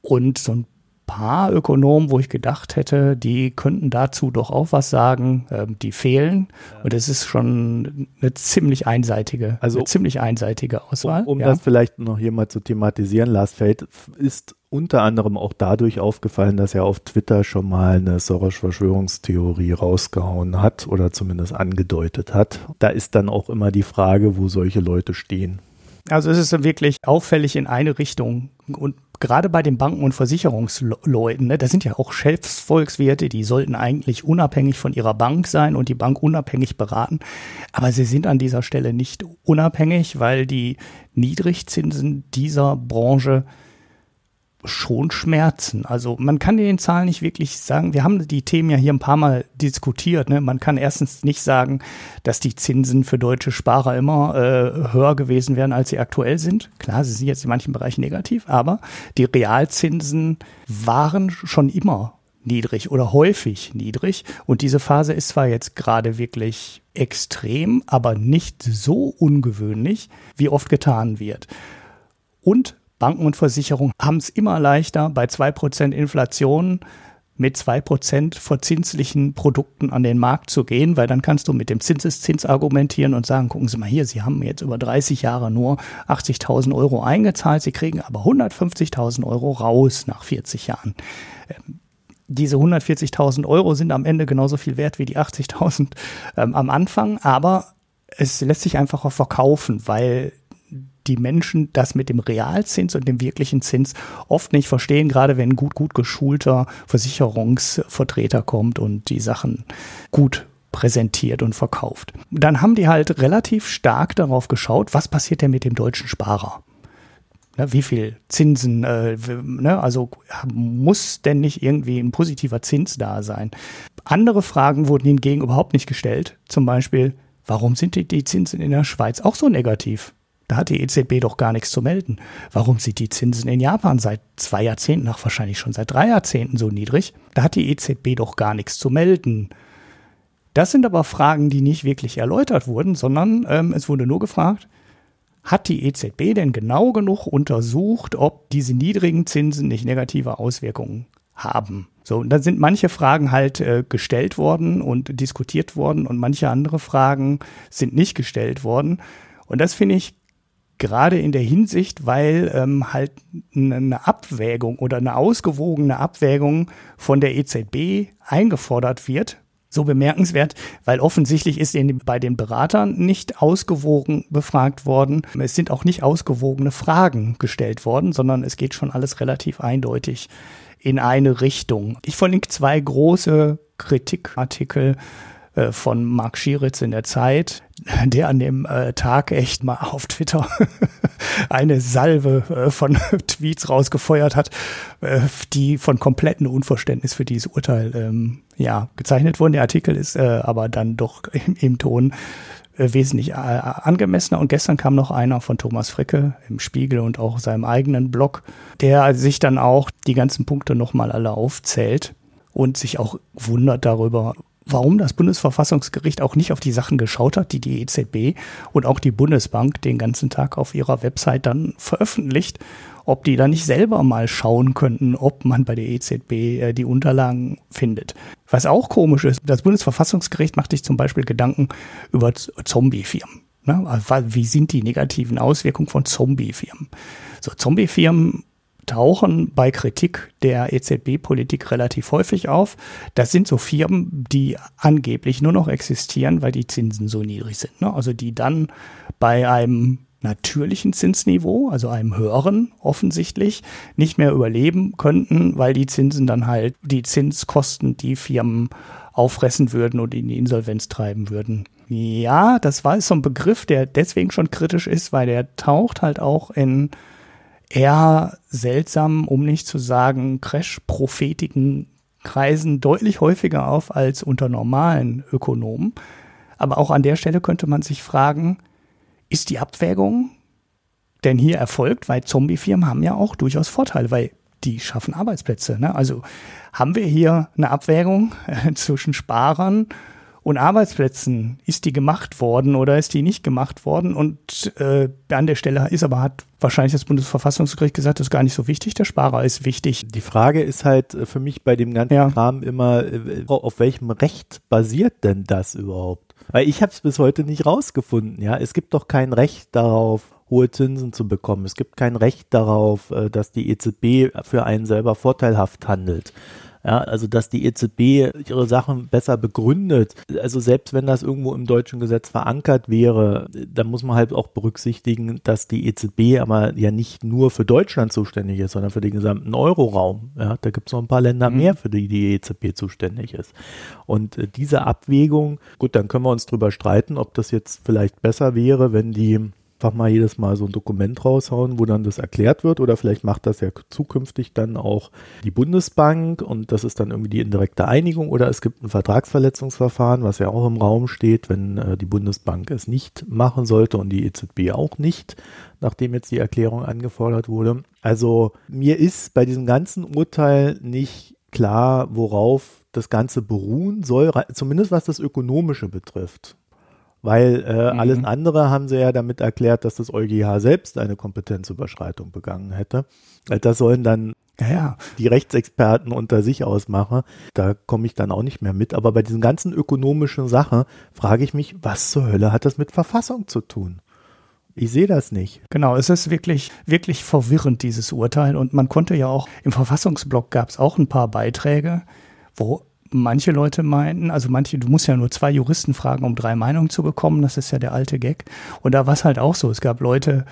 Und so ein paar Ökonomen, wo ich gedacht hätte, die könnten dazu doch auch was sagen, ähm, die fehlen. Und es ist schon eine ziemlich einseitige, also, ziemlich einseitige Auswahl. Um, um ja. das vielleicht noch hier mal zu thematisieren, Lars Feld ist unter anderem auch dadurch aufgefallen, dass er auf Twitter schon mal eine Soros-Verschwörungstheorie rausgehauen hat oder zumindest angedeutet hat. Da ist dann auch immer die Frage, wo solche Leute stehen. Also es ist wirklich auffällig in eine Richtung und gerade bei den Banken und Versicherungsleuten, ne, das sind ja auch Chefsvolkswirte, die sollten eigentlich unabhängig von ihrer Bank sein und die Bank unabhängig beraten. Aber sie sind an dieser Stelle nicht unabhängig, weil die Niedrigzinsen dieser Branche schon Schmerzen. Also man kann den Zahlen nicht wirklich sagen, wir haben die Themen ja hier ein paar Mal diskutiert. Ne? Man kann erstens nicht sagen, dass die Zinsen für deutsche Sparer immer äh, höher gewesen wären, als sie aktuell sind. Klar, sie sind jetzt in manchen Bereichen negativ, aber die Realzinsen waren schon immer niedrig oder häufig niedrig. Und diese Phase ist zwar jetzt gerade wirklich extrem, aber nicht so ungewöhnlich, wie oft getan wird. Und Banken und Versicherungen haben es immer leichter, bei 2% Inflation mit 2% verzinslichen Produkten an den Markt zu gehen, weil dann kannst du mit dem Zinseszins argumentieren und sagen, gucken Sie mal hier, Sie haben jetzt über 30 Jahre nur 80.000 Euro eingezahlt, Sie kriegen aber 150.000 Euro raus nach 40 Jahren. Ähm, diese 140.000 Euro sind am Ende genauso viel wert wie die 80.000 ähm, am Anfang, aber es lässt sich einfach auch verkaufen, weil die Menschen das mit dem Realzins und dem wirklichen Zins oft nicht verstehen, gerade wenn gut, gut geschulter Versicherungsvertreter kommt und die Sachen gut präsentiert und verkauft. Dann haben die halt relativ stark darauf geschaut, was passiert denn mit dem deutschen Sparer? Ne, wie viel Zinsen, äh, ne, also muss denn nicht irgendwie ein positiver Zins da sein? Andere Fragen wurden hingegen überhaupt nicht gestellt. Zum Beispiel, warum sind die, die Zinsen in der Schweiz auch so negativ? Da hat die EZB doch gar nichts zu melden. Warum sind die Zinsen in Japan seit zwei Jahrzehnten, ach wahrscheinlich schon seit drei Jahrzehnten so niedrig? Da hat die EZB doch gar nichts zu melden. Das sind aber Fragen, die nicht wirklich erläutert wurden, sondern ähm, es wurde nur gefragt, hat die EZB denn genau genug untersucht, ob diese niedrigen Zinsen nicht negative Auswirkungen haben? So, und da sind manche Fragen halt äh, gestellt worden und diskutiert worden und manche andere Fragen sind nicht gestellt worden. Und das finde ich gerade in der Hinsicht, weil ähm, halt eine Abwägung oder eine ausgewogene Abwägung von der EZB eingefordert wird. So bemerkenswert, weil offensichtlich ist bei den Beratern nicht ausgewogen befragt worden. Es sind auch nicht ausgewogene Fragen gestellt worden, sondern es geht schon alles relativ eindeutig in eine Richtung. Ich verlinke zwei große Kritikartikel von Mark Schieritz in der Zeit, der an dem äh, Tag echt mal auf Twitter eine Salve äh, von Tweets rausgefeuert hat, äh, die von komplettem Unverständnis für dieses Urteil ähm, ja gezeichnet wurden. Der Artikel ist äh, aber dann doch im, im Ton äh, wesentlich angemessener. Und gestern kam noch einer von Thomas Fricke im Spiegel und auch seinem eigenen Blog, der sich dann auch die ganzen Punkte nochmal alle aufzählt und sich auch wundert darüber, warum das Bundesverfassungsgericht auch nicht auf die Sachen geschaut hat, die die EZB und auch die Bundesbank den ganzen Tag auf ihrer Website dann veröffentlicht, ob die da nicht selber mal schauen könnten, ob man bei der EZB äh, die Unterlagen findet. Was auch komisch ist, das Bundesverfassungsgericht macht sich zum Beispiel Gedanken über Zombiefirmen. Ne? Also, wie sind die negativen Auswirkungen von Zombiefirmen? So, Zombiefirmen tauchen bei Kritik der EZB-Politik relativ häufig auf. Das sind so Firmen, die angeblich nur noch existieren, weil die Zinsen so niedrig sind. Ne? Also die dann bei einem natürlichen Zinsniveau, also einem höheren offensichtlich, nicht mehr überleben könnten, weil die Zinsen dann halt die Zinskosten die Firmen auffressen würden und in die Insolvenz treiben würden. Ja, das war so ein Begriff, der deswegen schon kritisch ist, weil der taucht halt auch in eher seltsam, um nicht zu sagen Crash-prophetiken Kreisen deutlich häufiger auf als unter normalen Ökonomen. Aber auch an der Stelle könnte man sich fragen, ist die Abwägung denn hier erfolgt? Weil Zombie-Firmen haben ja auch durchaus Vorteile, weil die schaffen Arbeitsplätze. Ne? Also haben wir hier eine Abwägung äh, zwischen Sparern und Arbeitsplätzen. Ist die gemacht worden oder ist die nicht gemacht worden? Und äh, an der Stelle ist aber, hat wahrscheinlich das Bundesverfassungsgericht gesagt, das ist gar nicht so wichtig. Der Sparer ist wichtig. Die Frage ist halt für mich bei dem ganzen ja. Kram immer, äh, auf welchem Recht basiert denn das überhaupt? Weil ich habe es bis heute nicht rausgefunden. Ja, es gibt doch kein Recht darauf, hohe Zinsen zu bekommen. Es gibt kein Recht darauf, äh, dass die EZB für einen selber vorteilhaft handelt. Ja, also dass die EZB ihre Sachen besser begründet. Also selbst wenn das irgendwo im deutschen Gesetz verankert wäre, dann muss man halt auch berücksichtigen, dass die EZB aber ja nicht nur für Deutschland zuständig ist, sondern für den gesamten Euroraum. Ja, da gibt es noch ein paar Länder mhm. mehr, für die die EZB zuständig ist. Und äh, diese Abwägung, gut, dann können wir uns drüber streiten, ob das jetzt vielleicht besser wäre, wenn die einfach mal jedes Mal so ein Dokument raushauen, wo dann das erklärt wird oder vielleicht macht das ja zukünftig dann auch die Bundesbank und das ist dann irgendwie die indirekte Einigung oder es gibt ein Vertragsverletzungsverfahren, was ja auch im Raum steht, wenn äh, die Bundesbank es nicht machen sollte und die EZB auch nicht, nachdem jetzt die Erklärung angefordert wurde. Also mir ist bei diesem ganzen Urteil nicht klar, worauf das Ganze beruhen soll, zumindest was das Ökonomische betrifft. Weil äh, mhm. alles andere haben sie ja damit erklärt, dass das EuGH selbst eine Kompetenzüberschreitung begangen hätte. Äh, das sollen dann ja, ja. die Rechtsexperten unter sich ausmachen. Da komme ich dann auch nicht mehr mit. Aber bei diesen ganzen ökonomischen Sachen frage ich mich, was zur Hölle hat das mit Verfassung zu tun? Ich sehe das nicht. Genau, es ist wirklich, wirklich verwirrend, dieses Urteil. Und man konnte ja auch, im Verfassungsblock gab es auch ein paar Beiträge, wo manche Leute meinten, also manche, du musst ja nur zwei Juristen fragen, um drei Meinungen zu bekommen, das ist ja der alte Gag. Und da war es halt auch so, es gab Leute,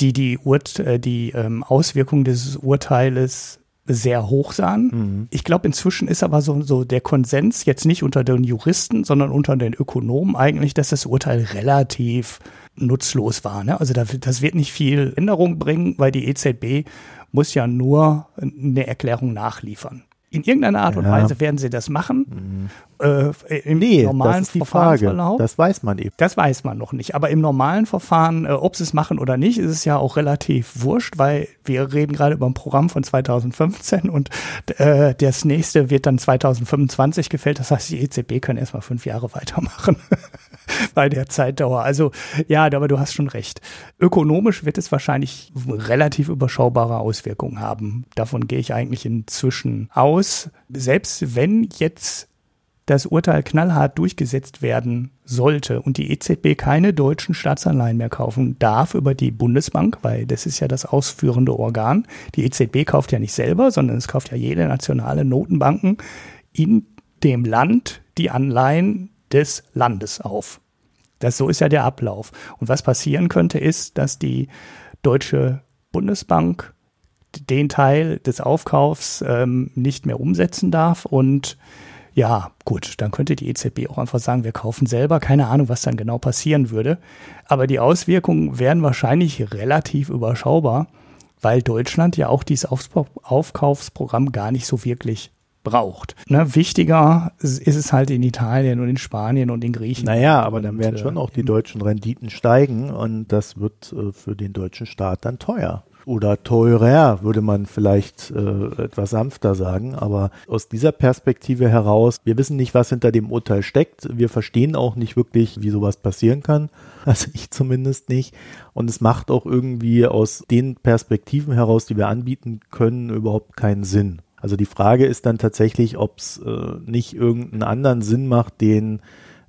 die die, Ur äh, die ähm, Auswirkungen dieses Urteiles sehr hoch sahen. Mhm. Ich glaube, inzwischen ist aber so, so der Konsens jetzt nicht unter den Juristen, sondern unter den Ökonomen eigentlich, dass das Urteil relativ nutzlos war. Ne? Also da, das wird nicht viel Änderung bringen, weil die EZB muss ja nur eine Erklärung nachliefern. In irgendeiner Art und ja. Weise werden sie das machen. Mhm. Äh, Im nee, normalen das Frage. Das weiß man eben. Das weiß man noch nicht. Aber im normalen Verfahren, äh, ob sie es machen oder nicht, ist es ja auch relativ wurscht, weil wir reden gerade über ein Programm von 2015 und äh, das nächste wird dann 2025 gefällt. Das heißt, die EZB können erstmal fünf Jahre weitermachen bei der Zeitdauer. Also ja, aber du hast schon recht. Ökonomisch wird es wahrscheinlich relativ überschaubare Auswirkungen haben. Davon gehe ich eigentlich inzwischen aus. Selbst wenn jetzt das Urteil knallhart durchgesetzt werden sollte und die EZB keine deutschen Staatsanleihen mehr kaufen darf über die Bundesbank, weil das ist ja das ausführende Organ. Die EZB kauft ja nicht selber, sondern es kauft ja jede nationale Notenbanken in dem Land die Anleihen des Landes auf. Das, so ist ja der Ablauf. Und was passieren könnte, ist, dass die deutsche Bundesbank den Teil des Aufkaufs ähm, nicht mehr umsetzen darf und ja, gut, dann könnte die EZB auch einfach sagen, wir kaufen selber. Keine Ahnung, was dann genau passieren würde. Aber die Auswirkungen wären wahrscheinlich relativ überschaubar, weil Deutschland ja auch dieses Aufkaufsprogramm gar nicht so wirklich braucht. Ne, wichtiger ist es halt in Italien und in Spanien und in Griechenland. Naja, aber dann werden schon auch die deutschen Renditen steigen und das wird äh, für den deutschen Staat dann teuer oder teurer, würde man vielleicht äh, etwas sanfter sagen. Aber aus dieser Perspektive heraus, wir wissen nicht, was hinter dem Urteil steckt. Wir verstehen auch nicht wirklich, wie sowas passieren kann. Also ich zumindest nicht. Und es macht auch irgendwie aus den Perspektiven heraus, die wir anbieten können, überhaupt keinen Sinn. Also die Frage ist dann tatsächlich, ob es äh, nicht irgendeinen anderen Sinn macht, den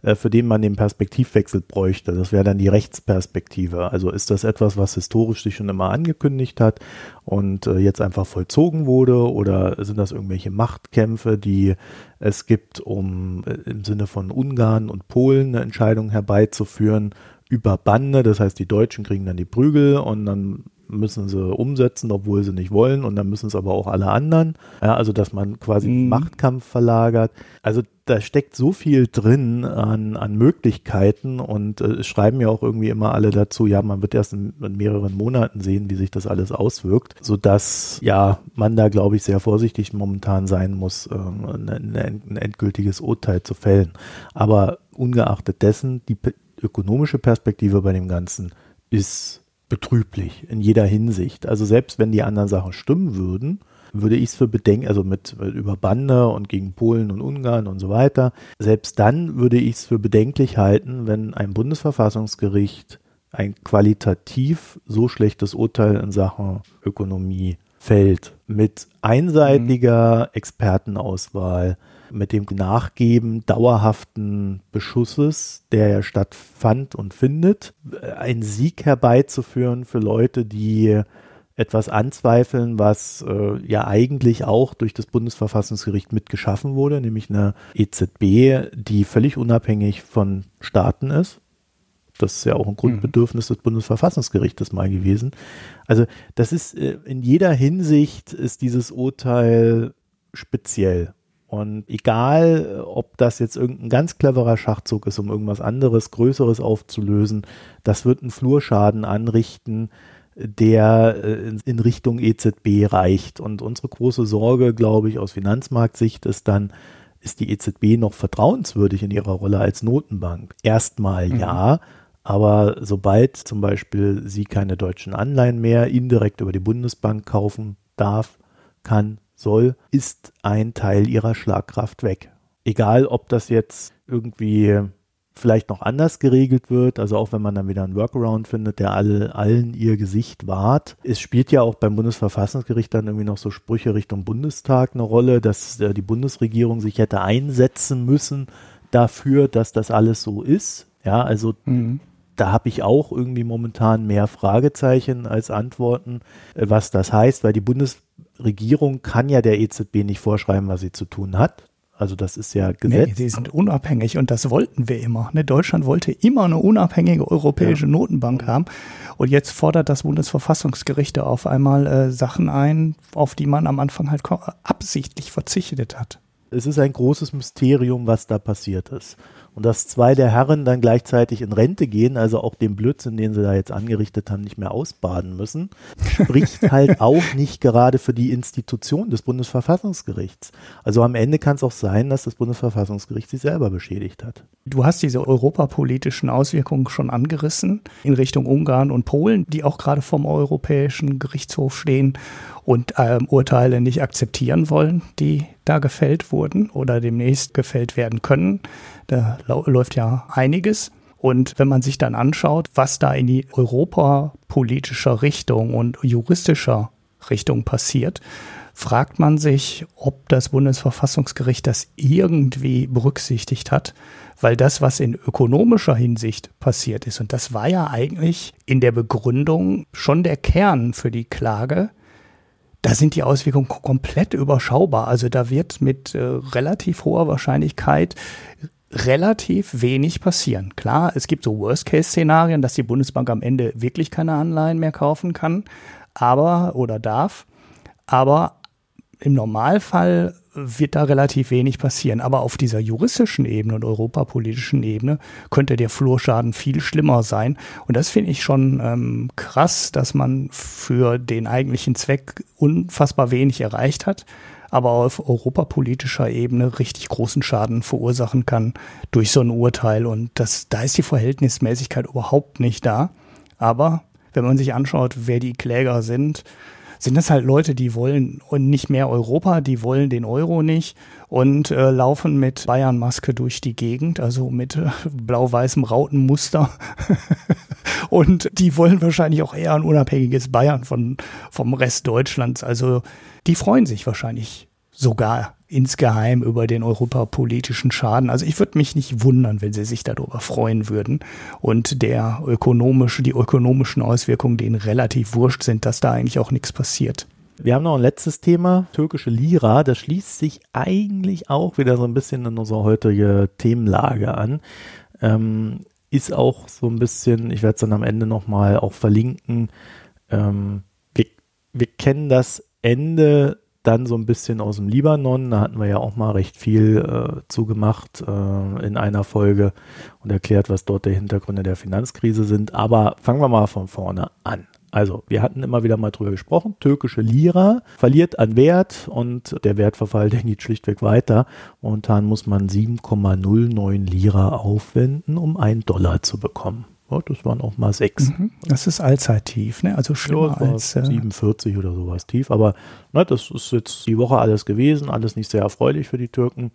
äh, für den man den Perspektivwechsel bräuchte. Das wäre dann die Rechtsperspektive. Also ist das etwas, was historisch sich schon immer angekündigt hat und äh, jetzt einfach vollzogen wurde oder sind das irgendwelche Machtkämpfe, die es gibt, um äh, im Sinne von Ungarn und Polen eine Entscheidung herbeizuführen über Bande, das heißt die Deutschen kriegen dann die Prügel und dann müssen sie umsetzen, obwohl sie nicht wollen und dann müssen es aber auch alle anderen. Ja, also dass man quasi mhm. Machtkampf verlagert. Also da steckt so viel drin an, an Möglichkeiten und äh, es schreiben ja auch irgendwie immer alle dazu, ja, man wird erst in, in mehreren Monaten sehen, wie sich das alles auswirkt, sodass ja man da, glaube ich, sehr vorsichtig momentan sein muss, äh, ein, ein endgültiges Urteil zu fällen. Aber ungeachtet dessen, die ökonomische Perspektive bei dem Ganzen ist betrüblich in jeder Hinsicht. Also selbst wenn die anderen Sachen stimmen würden, würde ich es für bedenken, also mit, mit über Bande und gegen Polen und Ungarn und so weiter, selbst dann würde ich es für bedenklich halten, wenn ein Bundesverfassungsgericht ein qualitativ so schlechtes Urteil in Sachen Ökonomie fällt, mit einseitiger mhm. Expertenauswahl, mit dem Nachgeben dauerhaften Beschusses, der ja stattfand und findet, einen Sieg herbeizuführen für Leute, die etwas anzweifeln, was äh, ja eigentlich auch durch das Bundesverfassungsgericht mitgeschaffen wurde, nämlich eine EZB, die völlig unabhängig von Staaten ist. Das ist ja auch ein Grundbedürfnis mhm. des Bundesverfassungsgerichtes mal gewesen. Also das ist äh, in jeder Hinsicht ist dieses Urteil speziell. Und egal, ob das jetzt irgendein ganz cleverer Schachzug ist, um irgendwas anderes, Größeres aufzulösen, das wird einen Flurschaden anrichten, der äh, in Richtung EZB reicht. Und unsere große Sorge, glaube ich, aus Finanzmarktsicht ist dann, ist die EZB noch vertrauenswürdig in ihrer Rolle als Notenbank? Erstmal mhm. ja, aber sobald zum Beispiel sie keine deutschen Anleihen mehr indirekt über die Bundesbank kaufen darf, kann, soll, ist ein Teil ihrer Schlagkraft weg. Egal, ob das jetzt irgendwie vielleicht noch anders geregelt wird, also auch wenn man dann wieder einen Workaround findet, der alle, allen ihr Gesicht wahrt. Es spielt ja auch beim Bundesverfassungsgericht dann irgendwie noch so Sprüche Richtung Bundestag eine Rolle, dass äh, die Bundesregierung sich hätte einsetzen müssen dafür, dass das alles so ist. Ja, also mhm. da habe ich auch irgendwie momentan mehr Fragezeichen als Antworten, äh, was das heißt, weil die Bundesregierung kann ja der EZB nicht vorschreiben, was sie zu tun hat. Also das ist ja Gesetz. Nee, sie sind unabhängig und das wollten wir immer. Ne? Deutschland wollte immer eine unabhängige europäische ja. Notenbank haben. Und jetzt fordert das Bundesverfassungsgericht auf einmal äh, Sachen ein, auf die man am Anfang halt absichtlich verzichtet hat. Es ist ein großes Mysterium, was da passiert ist und dass zwei der Herren dann gleichzeitig in Rente gehen, also auch den Blödsinn, den sie da jetzt angerichtet haben, nicht mehr ausbaden müssen, spricht halt auch nicht gerade für die Institution des Bundesverfassungsgerichts. Also am Ende kann es auch sein, dass das Bundesverfassungsgericht sich selber beschädigt hat. Du hast diese europapolitischen Auswirkungen schon angerissen in Richtung Ungarn und Polen, die auch gerade vom Europäischen Gerichtshof stehen und ähm, Urteile nicht akzeptieren wollen, die da gefällt wurden oder demnächst gefällt werden können. Da läuft ja einiges. Und wenn man sich dann anschaut, was da in die europapolitischer Richtung und juristischer Richtung passiert, fragt man sich, ob das Bundesverfassungsgericht das irgendwie berücksichtigt hat, weil das, was in ökonomischer Hinsicht passiert ist, und das war ja eigentlich in der Begründung schon der Kern für die Klage, da sind die Auswirkungen komplett überschaubar. Also da wird mit äh, relativ hoher Wahrscheinlichkeit relativ wenig passieren. Klar, es gibt so Worst-Case-Szenarien, dass die Bundesbank am Ende wirklich keine Anleihen mehr kaufen kann, aber oder darf. Aber im Normalfall wird da relativ wenig passieren. Aber auf dieser juristischen Ebene und europapolitischen Ebene könnte der Flurschaden viel schlimmer sein. Und das finde ich schon ähm, krass, dass man für den eigentlichen Zweck unfassbar wenig erreicht hat, aber auf europapolitischer Ebene richtig großen Schaden verursachen kann durch so ein Urteil. Und das, da ist die Verhältnismäßigkeit überhaupt nicht da. Aber wenn man sich anschaut, wer die Kläger sind, sind das halt Leute, die wollen und nicht mehr Europa, die wollen den Euro nicht und äh, laufen mit Bayern-Maske durch die Gegend, also mit äh, blau-weißem Rautenmuster. und die wollen wahrscheinlich auch eher ein unabhängiges Bayern von, vom Rest Deutschlands. Also die freuen sich wahrscheinlich sogar insgeheim über den europapolitischen Schaden. Also ich würde mich nicht wundern, wenn sie sich darüber freuen würden und der ökonomische, die ökonomischen Auswirkungen denen relativ wurscht sind, dass da eigentlich auch nichts passiert. Wir haben noch ein letztes Thema, türkische Lira. Das schließt sich eigentlich auch wieder so ein bisschen in unsere heutige Themenlage an. Ähm, ist auch so ein bisschen, ich werde es dann am Ende nochmal auch verlinken. Ähm, wir, wir kennen das Ende dann so ein bisschen aus dem Libanon. Da hatten wir ja auch mal recht viel äh, zugemacht äh, in einer Folge und erklärt, was dort die Hintergründe der Finanzkrise sind. Aber fangen wir mal von vorne an. Also, wir hatten immer wieder mal drüber gesprochen, türkische Lira verliert an Wert und der Wertverfall, der geht schlichtweg weiter. Momentan muss man 7,09 Lira aufwenden, um einen Dollar zu bekommen. Ja, das waren auch mal sechs. Mhm. Das ist Allzeittief, ne? Also schlimmer ja, als äh 47 oder sowas tief. Aber ne, das ist jetzt die Woche alles gewesen, alles nicht sehr erfreulich für die Türken.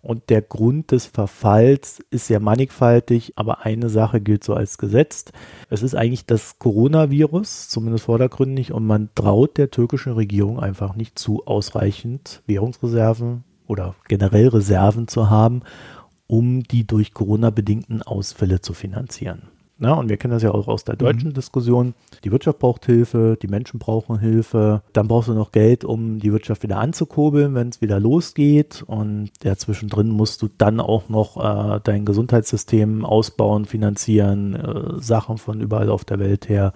Und der Grund des Verfalls ist sehr mannigfaltig, aber eine Sache gilt so als gesetzt. Es ist eigentlich das Coronavirus, zumindest vordergründig, und man traut der türkischen Regierung einfach nicht zu, ausreichend Währungsreserven oder generell Reserven zu haben, um die durch Corona bedingten Ausfälle zu finanzieren. Na, und wir kennen das ja auch aus der mhm. deutschen mhm. Diskussion. Die Wirtschaft braucht Hilfe, die Menschen brauchen Hilfe. Dann brauchst du noch Geld, um die Wirtschaft wieder anzukurbeln, wenn es wieder losgeht. Und ja, zwischendrin musst du dann auch noch äh, dein Gesundheitssystem ausbauen, finanzieren, äh, Sachen von überall auf der Welt her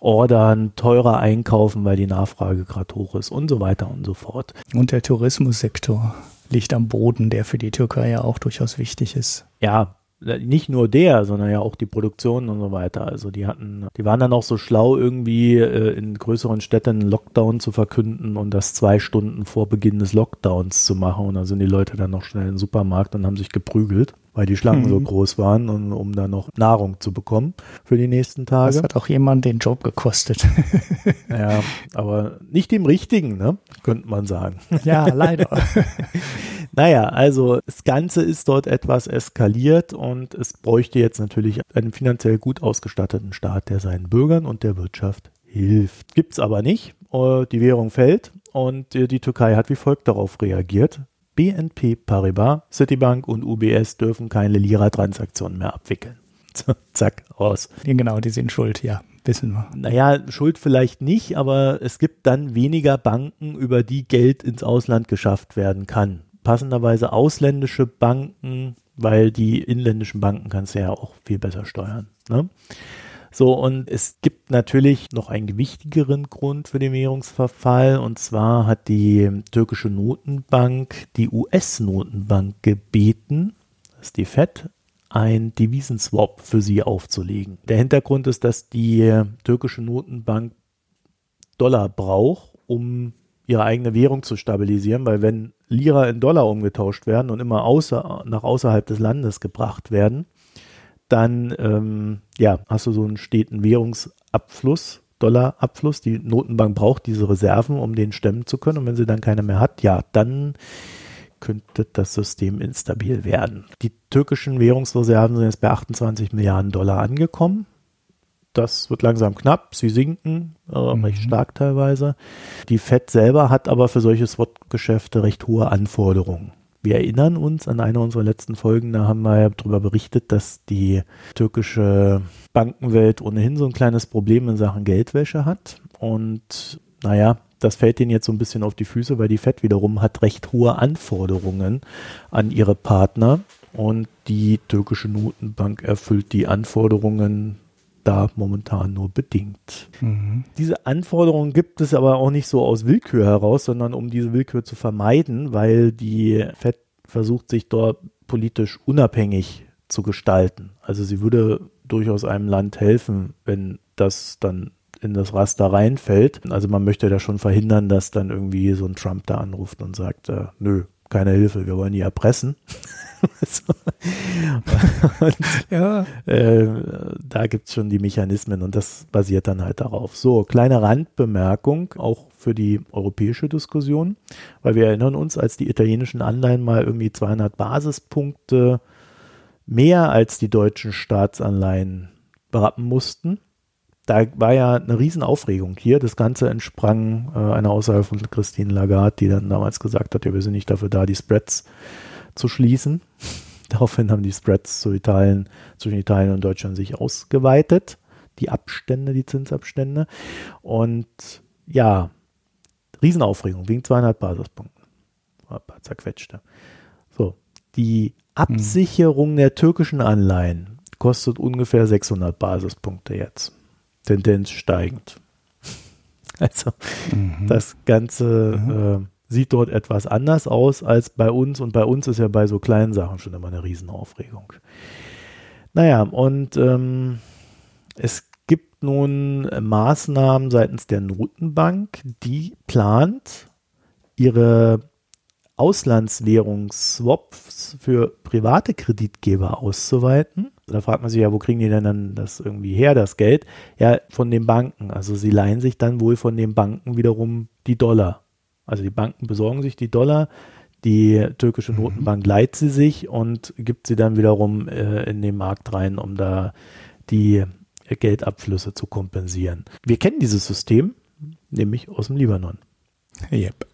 ordern, teurer einkaufen, weil die Nachfrage gerade hoch ist und so weiter und so fort. Und der Tourismussektor liegt am Boden, der für die Türkei ja auch durchaus wichtig ist. Ja, nicht nur der, sondern ja auch die Produktion und so weiter. Also die hatten, die waren dann auch so schlau, irgendwie äh, in größeren Städten einen Lockdown zu verkünden und das zwei Stunden vor Beginn des Lockdowns zu machen. Und da sind die Leute dann noch schnell in den Supermarkt und haben sich geprügelt weil die Schlangen mhm. so groß waren und um da noch Nahrung zu bekommen für die nächsten Tage. Das hat auch jemand den Job gekostet. ja, aber nicht dem richtigen, ne? Könnte man sagen. Ja, leider. naja, also das Ganze ist dort etwas eskaliert und es bräuchte jetzt natürlich einen finanziell gut ausgestatteten Staat, der seinen Bürgern und der Wirtschaft hilft. Gibt's aber nicht. Äh, die Währung fällt und die Türkei hat wie folgt darauf reagiert. BNP Paribas, Citibank und UBS dürfen keine Lira-Transaktionen mehr abwickeln. Zack, raus. Genau, die sind schuld, ja, wissen wir. Naja, schuld vielleicht nicht, aber es gibt dann weniger Banken, über die Geld ins Ausland geschafft werden kann. Passenderweise ausländische Banken, weil die inländischen Banken kannst du ja auch viel besser steuern. Ne? So, und es gibt natürlich noch einen gewichtigeren Grund für den Währungsverfall. Und zwar hat die türkische Notenbank die US-Notenbank gebeten, das ist die FED, ein Devisenswap für sie aufzulegen. Der Hintergrund ist, dass die türkische Notenbank Dollar braucht, um ihre eigene Währung zu stabilisieren, weil wenn Lira in Dollar umgetauscht werden und immer außer, nach außerhalb des Landes gebracht werden, dann ähm, ja, hast du so einen steten Währungsabfluss, Dollarabfluss. Die Notenbank braucht diese Reserven, um den stemmen zu können. Und wenn sie dann keine mehr hat, ja, dann könnte das System instabil werden. Die türkischen Währungsreserven sind jetzt bei 28 Milliarden Dollar angekommen. Das wird langsam knapp. Sie sinken äh, mhm. recht stark teilweise. Die Fed selber hat aber für solche Swap-Geschäfte recht hohe Anforderungen. Wir erinnern uns an eine unserer letzten Folgen, da haben wir ja darüber berichtet, dass die türkische Bankenwelt ohnehin so ein kleines Problem in Sachen Geldwäsche hat. Und naja, das fällt ihnen jetzt so ein bisschen auf die Füße, weil die FED wiederum hat recht hohe Anforderungen an ihre Partner. Und die türkische Notenbank erfüllt die Anforderungen da momentan nur bedingt. Mhm. Diese Anforderungen gibt es aber auch nicht so aus Willkür heraus, sondern um diese Willkür zu vermeiden, weil die FED versucht, sich dort politisch unabhängig zu gestalten. Also sie würde durchaus einem Land helfen, wenn das dann in das Raster reinfällt. Also man möchte da schon verhindern, dass dann irgendwie so ein Trump da anruft und sagt, äh, nö, keine Hilfe, wir wollen die erpressen. und, ja. Äh, da gibt es schon die Mechanismen und das basiert dann halt darauf. So, kleine Randbemerkung, auch für die europäische Diskussion, weil wir erinnern uns, als die italienischen Anleihen mal irgendwie 200 Basispunkte mehr als die deutschen Staatsanleihen berappen mussten. Da war ja eine Riesenaufregung hier. Das Ganze entsprang äh, einer Aussage von Christine Lagarde, die dann damals gesagt hat, ja, wir sind nicht dafür da, die Spreads zu schließen. Daraufhin haben die Spreads zu Italien, zwischen Italien und Deutschland sich ausgeweitet. Die Abstände, die Zinsabstände. Und ja, Riesenaufregung wegen 200 Basispunkten. Ein paar zerquetschte. So, die Absicherung hm. der türkischen Anleihen kostet ungefähr 600 Basispunkte jetzt. Tendenz steigend. Also mhm. das Ganze mhm. Sieht dort etwas anders aus als bei uns und bei uns ist ja bei so kleinen Sachen schon immer eine Riesenaufregung. Naja, und ähm, es gibt nun Maßnahmen seitens der Notenbank, die plant, ihre Auslandswährungsswaps für private Kreditgeber auszuweiten. Da fragt man sich ja, wo kriegen die denn dann das irgendwie her, das Geld? Ja, von den Banken. Also sie leihen sich dann wohl von den Banken wiederum die Dollar. Also die Banken besorgen sich die Dollar, die türkische mhm. Notenbank leiht sie sich und gibt sie dann wiederum äh, in den Markt rein, um da die Geldabflüsse zu kompensieren. Wir kennen dieses System, nämlich aus dem Libanon. Yep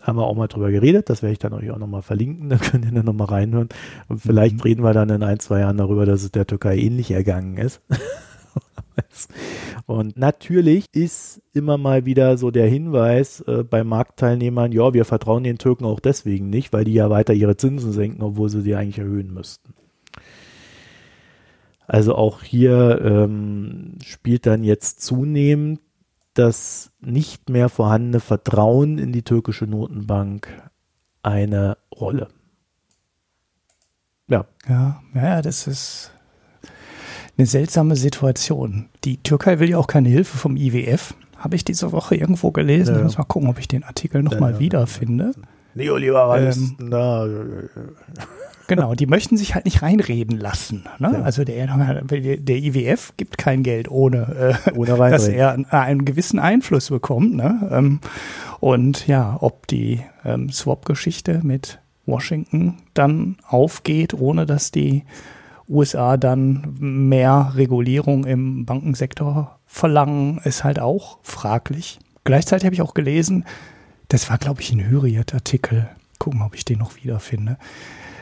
haben wir auch mal drüber geredet. Das werde ich dann euch auch nochmal verlinken. Da könnt ihr dann nochmal reinhören. Und vielleicht mhm. reden wir dann in ein, zwei Jahren darüber, dass es der Türkei ähnlich ergangen ist. Und natürlich ist immer mal wieder so der Hinweis äh, bei Marktteilnehmern, ja, wir vertrauen den Türken auch deswegen nicht, weil die ja weiter ihre Zinsen senken, obwohl sie die eigentlich erhöhen müssten. Also auch hier ähm, spielt dann jetzt zunehmend das nicht mehr vorhandene Vertrauen in die türkische Notenbank eine Rolle. Ja. Ja, ja, das ist eine seltsame Situation. Die Türkei will ja auch keine Hilfe vom IWF. Habe ich diese Woche irgendwo gelesen. Ja. Ich muss mal gucken, ob ich den Artikel nochmal ja, ja. wiederfinde. Neoliberalisten, ähm. Genau, die möchten sich halt nicht reinreden lassen. Ne? Ja. Also der, der IWF gibt kein Geld, ohne, äh, ohne dass er einen gewissen Einfluss bekommt. Ne? Ähm, und ja, ob die ähm, Swap-Geschichte mit Washington dann aufgeht, ohne dass die USA dann mehr Regulierung im Bankensektor verlangen, ist halt auch fraglich. Gleichzeitig habe ich auch gelesen, das war, glaube ich, ein Hürriyet-Artikel. Gucken, ob ich den noch wiederfinde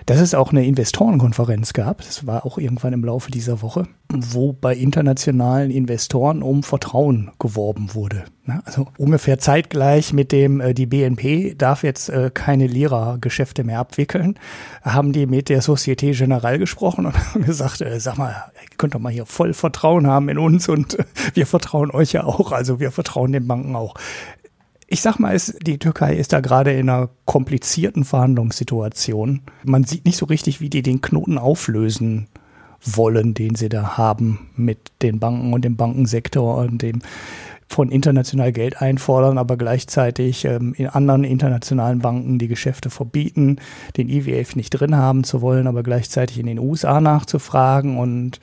dass es auch eine Investorenkonferenz gab, das war auch irgendwann im Laufe dieser Woche, wo bei internationalen Investoren um Vertrauen geworben wurde. Also ungefähr zeitgleich mit dem, äh, die BNP darf jetzt äh, keine Lira-Geschäfte mehr abwickeln, haben die mit der Societe Generale gesprochen und haben gesagt, äh, sag mal, ihr könnt doch mal hier voll Vertrauen haben in uns und wir vertrauen euch ja auch, also wir vertrauen den Banken auch ich sag mal, die Türkei ist da gerade in einer komplizierten Verhandlungssituation. Man sieht nicht so richtig, wie die den Knoten auflösen wollen, den sie da haben mit den Banken und dem Bankensektor und dem von international Geld einfordern, aber gleichzeitig ähm, in anderen internationalen Banken die Geschäfte verbieten, den IWF nicht drin haben zu wollen, aber gleichzeitig in den USA nachzufragen und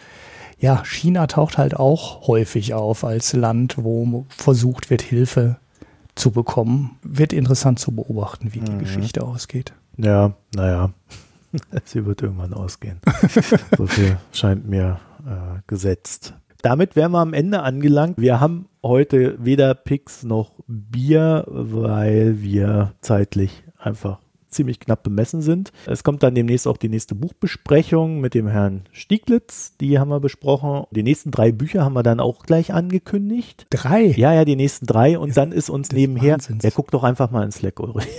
ja, China taucht halt auch häufig auf als Land, wo versucht wird, Hilfe zu bekommen. Wird interessant zu beobachten, wie die mhm. Geschichte ausgeht. Ja, naja, sie wird irgendwann ausgehen. so viel scheint mir äh, gesetzt. Damit wären wir am Ende angelangt. Wir haben heute weder Picks noch Bier, weil wir zeitlich einfach ziemlich knapp bemessen sind. Es kommt dann demnächst auch die nächste Buchbesprechung mit dem Herrn Stieglitz. Die haben wir besprochen. Die nächsten drei Bücher haben wir dann auch gleich angekündigt. Drei? Ja, ja, die nächsten drei. Und dann ist uns nebenher, er guckt doch einfach mal ins Slack, Ulrich.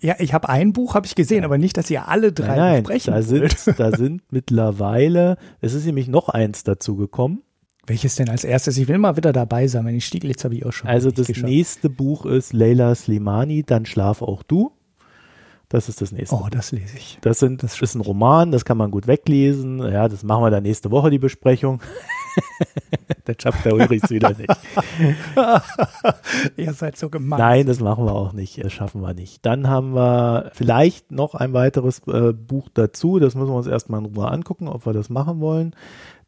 Ja, ich habe ein Buch, habe ich gesehen, aber nicht, dass ihr alle drei nein, besprechen da sind, da sind mittlerweile, es ist nämlich noch eins dazu gekommen. Welches denn als erstes? Ich will mal wieder dabei sein, wenn ich Stieglitz habe ich auch schon. Also das geschafft. nächste Buch ist Leila Slimani, Dann schlaf auch du. Das ist das nächste. Oh, das lese ich. Das, sind, das ist ein Roman, das kann man gut weglesen. Ja, das machen wir dann nächste Woche, die Besprechung. das schafft der Ulrichs wieder nicht. Ihr seid so gemein. Nein, das machen wir auch nicht. Das schaffen wir nicht. Dann haben wir vielleicht noch ein weiteres äh, Buch dazu. Das müssen wir uns erstmal in Ruhe angucken, ob wir das machen wollen.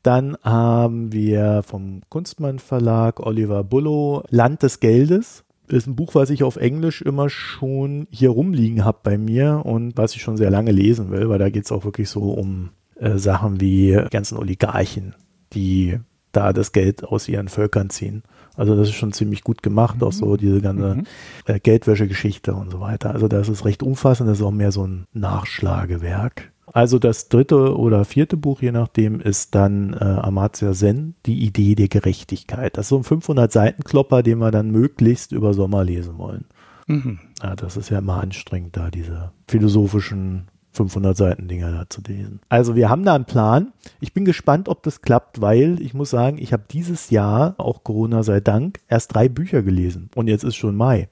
Dann haben wir vom Kunstmann Verlag Oliver Bullo Land des Geldes. Das ist ein Buch, was ich auf Englisch immer schon hier rumliegen habe bei mir und was ich schon sehr lange lesen will, weil da geht es auch wirklich so um äh, Sachen wie ganzen Oligarchen, die da das Geld aus ihren Völkern ziehen. Also das ist schon ziemlich gut gemacht, mhm. auch so diese ganze mhm. äh, Geldwäsche-Geschichte und so weiter. Also das ist recht umfassend, das ist auch mehr so ein Nachschlagewerk. Also das dritte oder vierte Buch, je nachdem, ist dann äh, Amartya Sen, die Idee der Gerechtigkeit. Das ist so ein 500 Seiten Klopper, den wir dann möglichst über Sommer lesen wollen. Mhm. Ja, das ist ja immer anstrengend, da diese philosophischen 500 Seiten Dinger da zu lesen. Also wir haben da einen Plan. Ich bin gespannt, ob das klappt, weil ich muss sagen, ich habe dieses Jahr, auch Corona sei Dank, erst drei Bücher gelesen und jetzt ist schon Mai.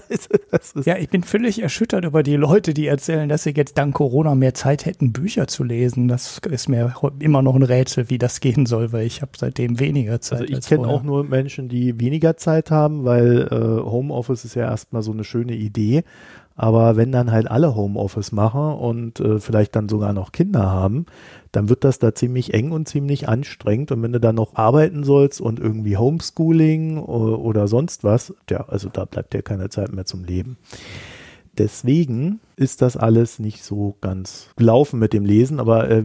ja, ich bin völlig erschüttert über die Leute, die erzählen, dass sie jetzt dank Corona mehr Zeit hätten, Bücher zu lesen. Das ist mir immer noch ein Rätsel, wie das gehen soll, weil ich habe seitdem weniger Zeit. Also ich kenne auch nur Menschen, die weniger Zeit haben, weil äh, Homeoffice ist ja erstmal so eine schöne Idee. Aber wenn dann halt alle Homeoffice machen und äh, vielleicht dann sogar noch Kinder haben, dann wird das da ziemlich eng und ziemlich anstrengend. Und wenn du dann noch arbeiten sollst und irgendwie Homeschooling oder, sonst was, ja, also da bleibt dir keine Zeit mehr zum Leben. Deswegen ist das alles nicht so ganz gelaufen mit dem Lesen, aber äh,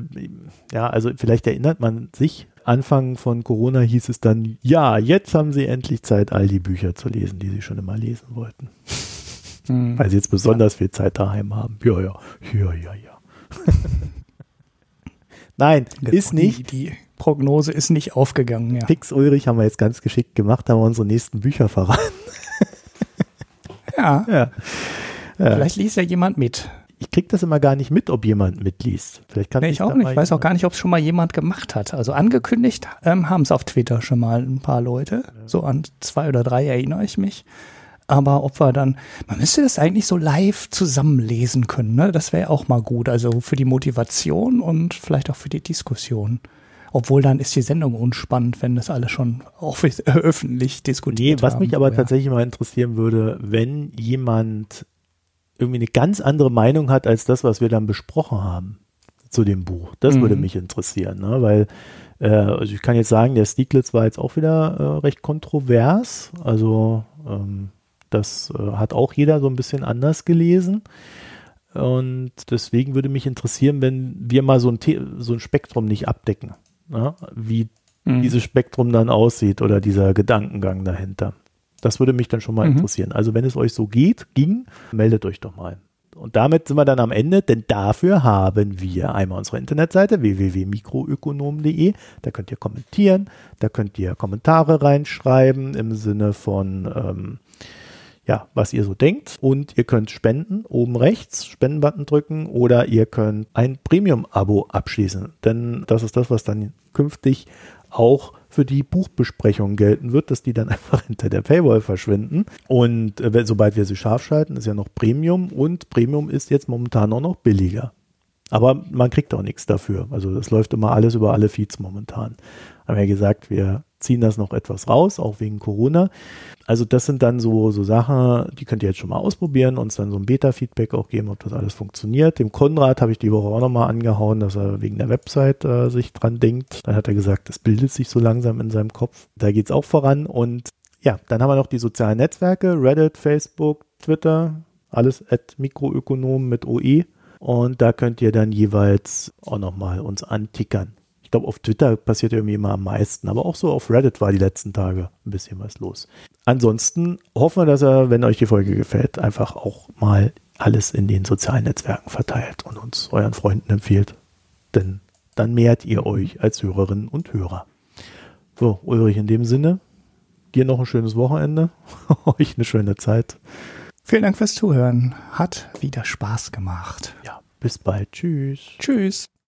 ja, also vielleicht erinnert man sich, Anfang von Corona hieß es dann, ja, jetzt haben sie endlich Zeit, all die Bücher zu lesen, die sie schon immer lesen wollten. Hm. Weil sie jetzt besonders viel Zeit daheim haben. Ja, ja, ja, ja, ja. Nein, ist nicht. Die, die, Prognose ist nicht aufgegangen, ja. Fix Ulrich haben wir jetzt ganz geschickt gemacht, haben wir unsere nächsten Bücher verraten. ja. ja. Vielleicht liest ja jemand mit. Ich krieg das immer gar nicht mit, ob jemand mitliest. Vielleicht kann nee, ich auch nicht. Ich weiß auch gar nicht, ob es schon mal jemand gemacht hat. Also angekündigt ähm, haben es auf Twitter schon mal ein paar Leute. So an zwei oder drei erinnere ich mich. Aber ob wir dann, man müsste das eigentlich so live zusammenlesen können, ne? Das wäre auch mal gut. Also für die Motivation und vielleicht auch für die Diskussion. Obwohl dann ist die Sendung unspannend, wenn das alle schon öffentlich diskutiert Nee, was haben, mich aber ja. tatsächlich mal interessieren würde, wenn jemand irgendwie eine ganz andere Meinung hat als das, was wir dann besprochen haben zu dem Buch. Das mhm. würde mich interessieren, ne? weil äh, also ich kann jetzt sagen, der Stieglitz war jetzt auch wieder äh, recht kontrovers. Also ähm, das äh, hat auch jeder so ein bisschen anders gelesen. Und deswegen würde mich interessieren, wenn wir mal so ein, so ein Spektrum nicht abdecken, ne? wie mhm. dieses Spektrum dann aussieht oder dieser Gedankengang dahinter. Das würde mich dann schon mal mhm. interessieren. Also wenn es euch so geht, ging, meldet euch doch mal. Und damit sind wir dann am Ende, denn dafür haben wir einmal unsere Internetseite www.mikroökonom.de. Da könnt ihr kommentieren, da könnt ihr Kommentare reinschreiben im Sinne von ähm, ja, was ihr so denkt. Und ihr könnt spenden, oben rechts, Spendenbutton drücken oder ihr könnt ein Premium-Abo abschließen. Denn das ist das, was dann künftig auch für die Buchbesprechungen gelten wird, dass die dann einfach hinter der Paywall verschwinden. Und äh, sobald wir sie scharf schalten, ist ja noch Premium und Premium ist jetzt momentan auch noch billiger. Aber man kriegt auch nichts dafür. Also das läuft immer alles über alle Feeds momentan. Haben ja gesagt, wir ziehen das noch etwas raus, auch wegen Corona. Also das sind dann so, so Sachen, die könnt ihr jetzt schon mal ausprobieren, uns dann so ein Beta-Feedback auch geben, ob das alles funktioniert. Dem Konrad habe ich die Woche auch nochmal angehauen, dass er wegen der Website äh, sich dran denkt. Dann hat er gesagt, es bildet sich so langsam in seinem Kopf. Da geht's auch voran. Und ja, dann haben wir noch die sozialen Netzwerke, Reddit, Facebook, Twitter, alles at Mikroökonom mit OE. Und da könnt ihr dann jeweils auch nochmal uns antickern. Ich glaube, auf Twitter passiert irgendwie immer am meisten, aber auch so auf Reddit war die letzten Tage ein bisschen was los. Ansonsten hoffen wir, dass er, wenn euch die Folge gefällt, einfach auch mal alles in den sozialen Netzwerken verteilt und uns euren Freunden empfiehlt. Denn dann mehrt ihr euch als Hörerinnen und Hörer. So, Ulrich, in dem Sinne, dir noch ein schönes Wochenende, euch eine schöne Zeit. Vielen Dank fürs Zuhören. Hat wieder Spaß gemacht. Ja, bis bald. Tschüss. Tschüss.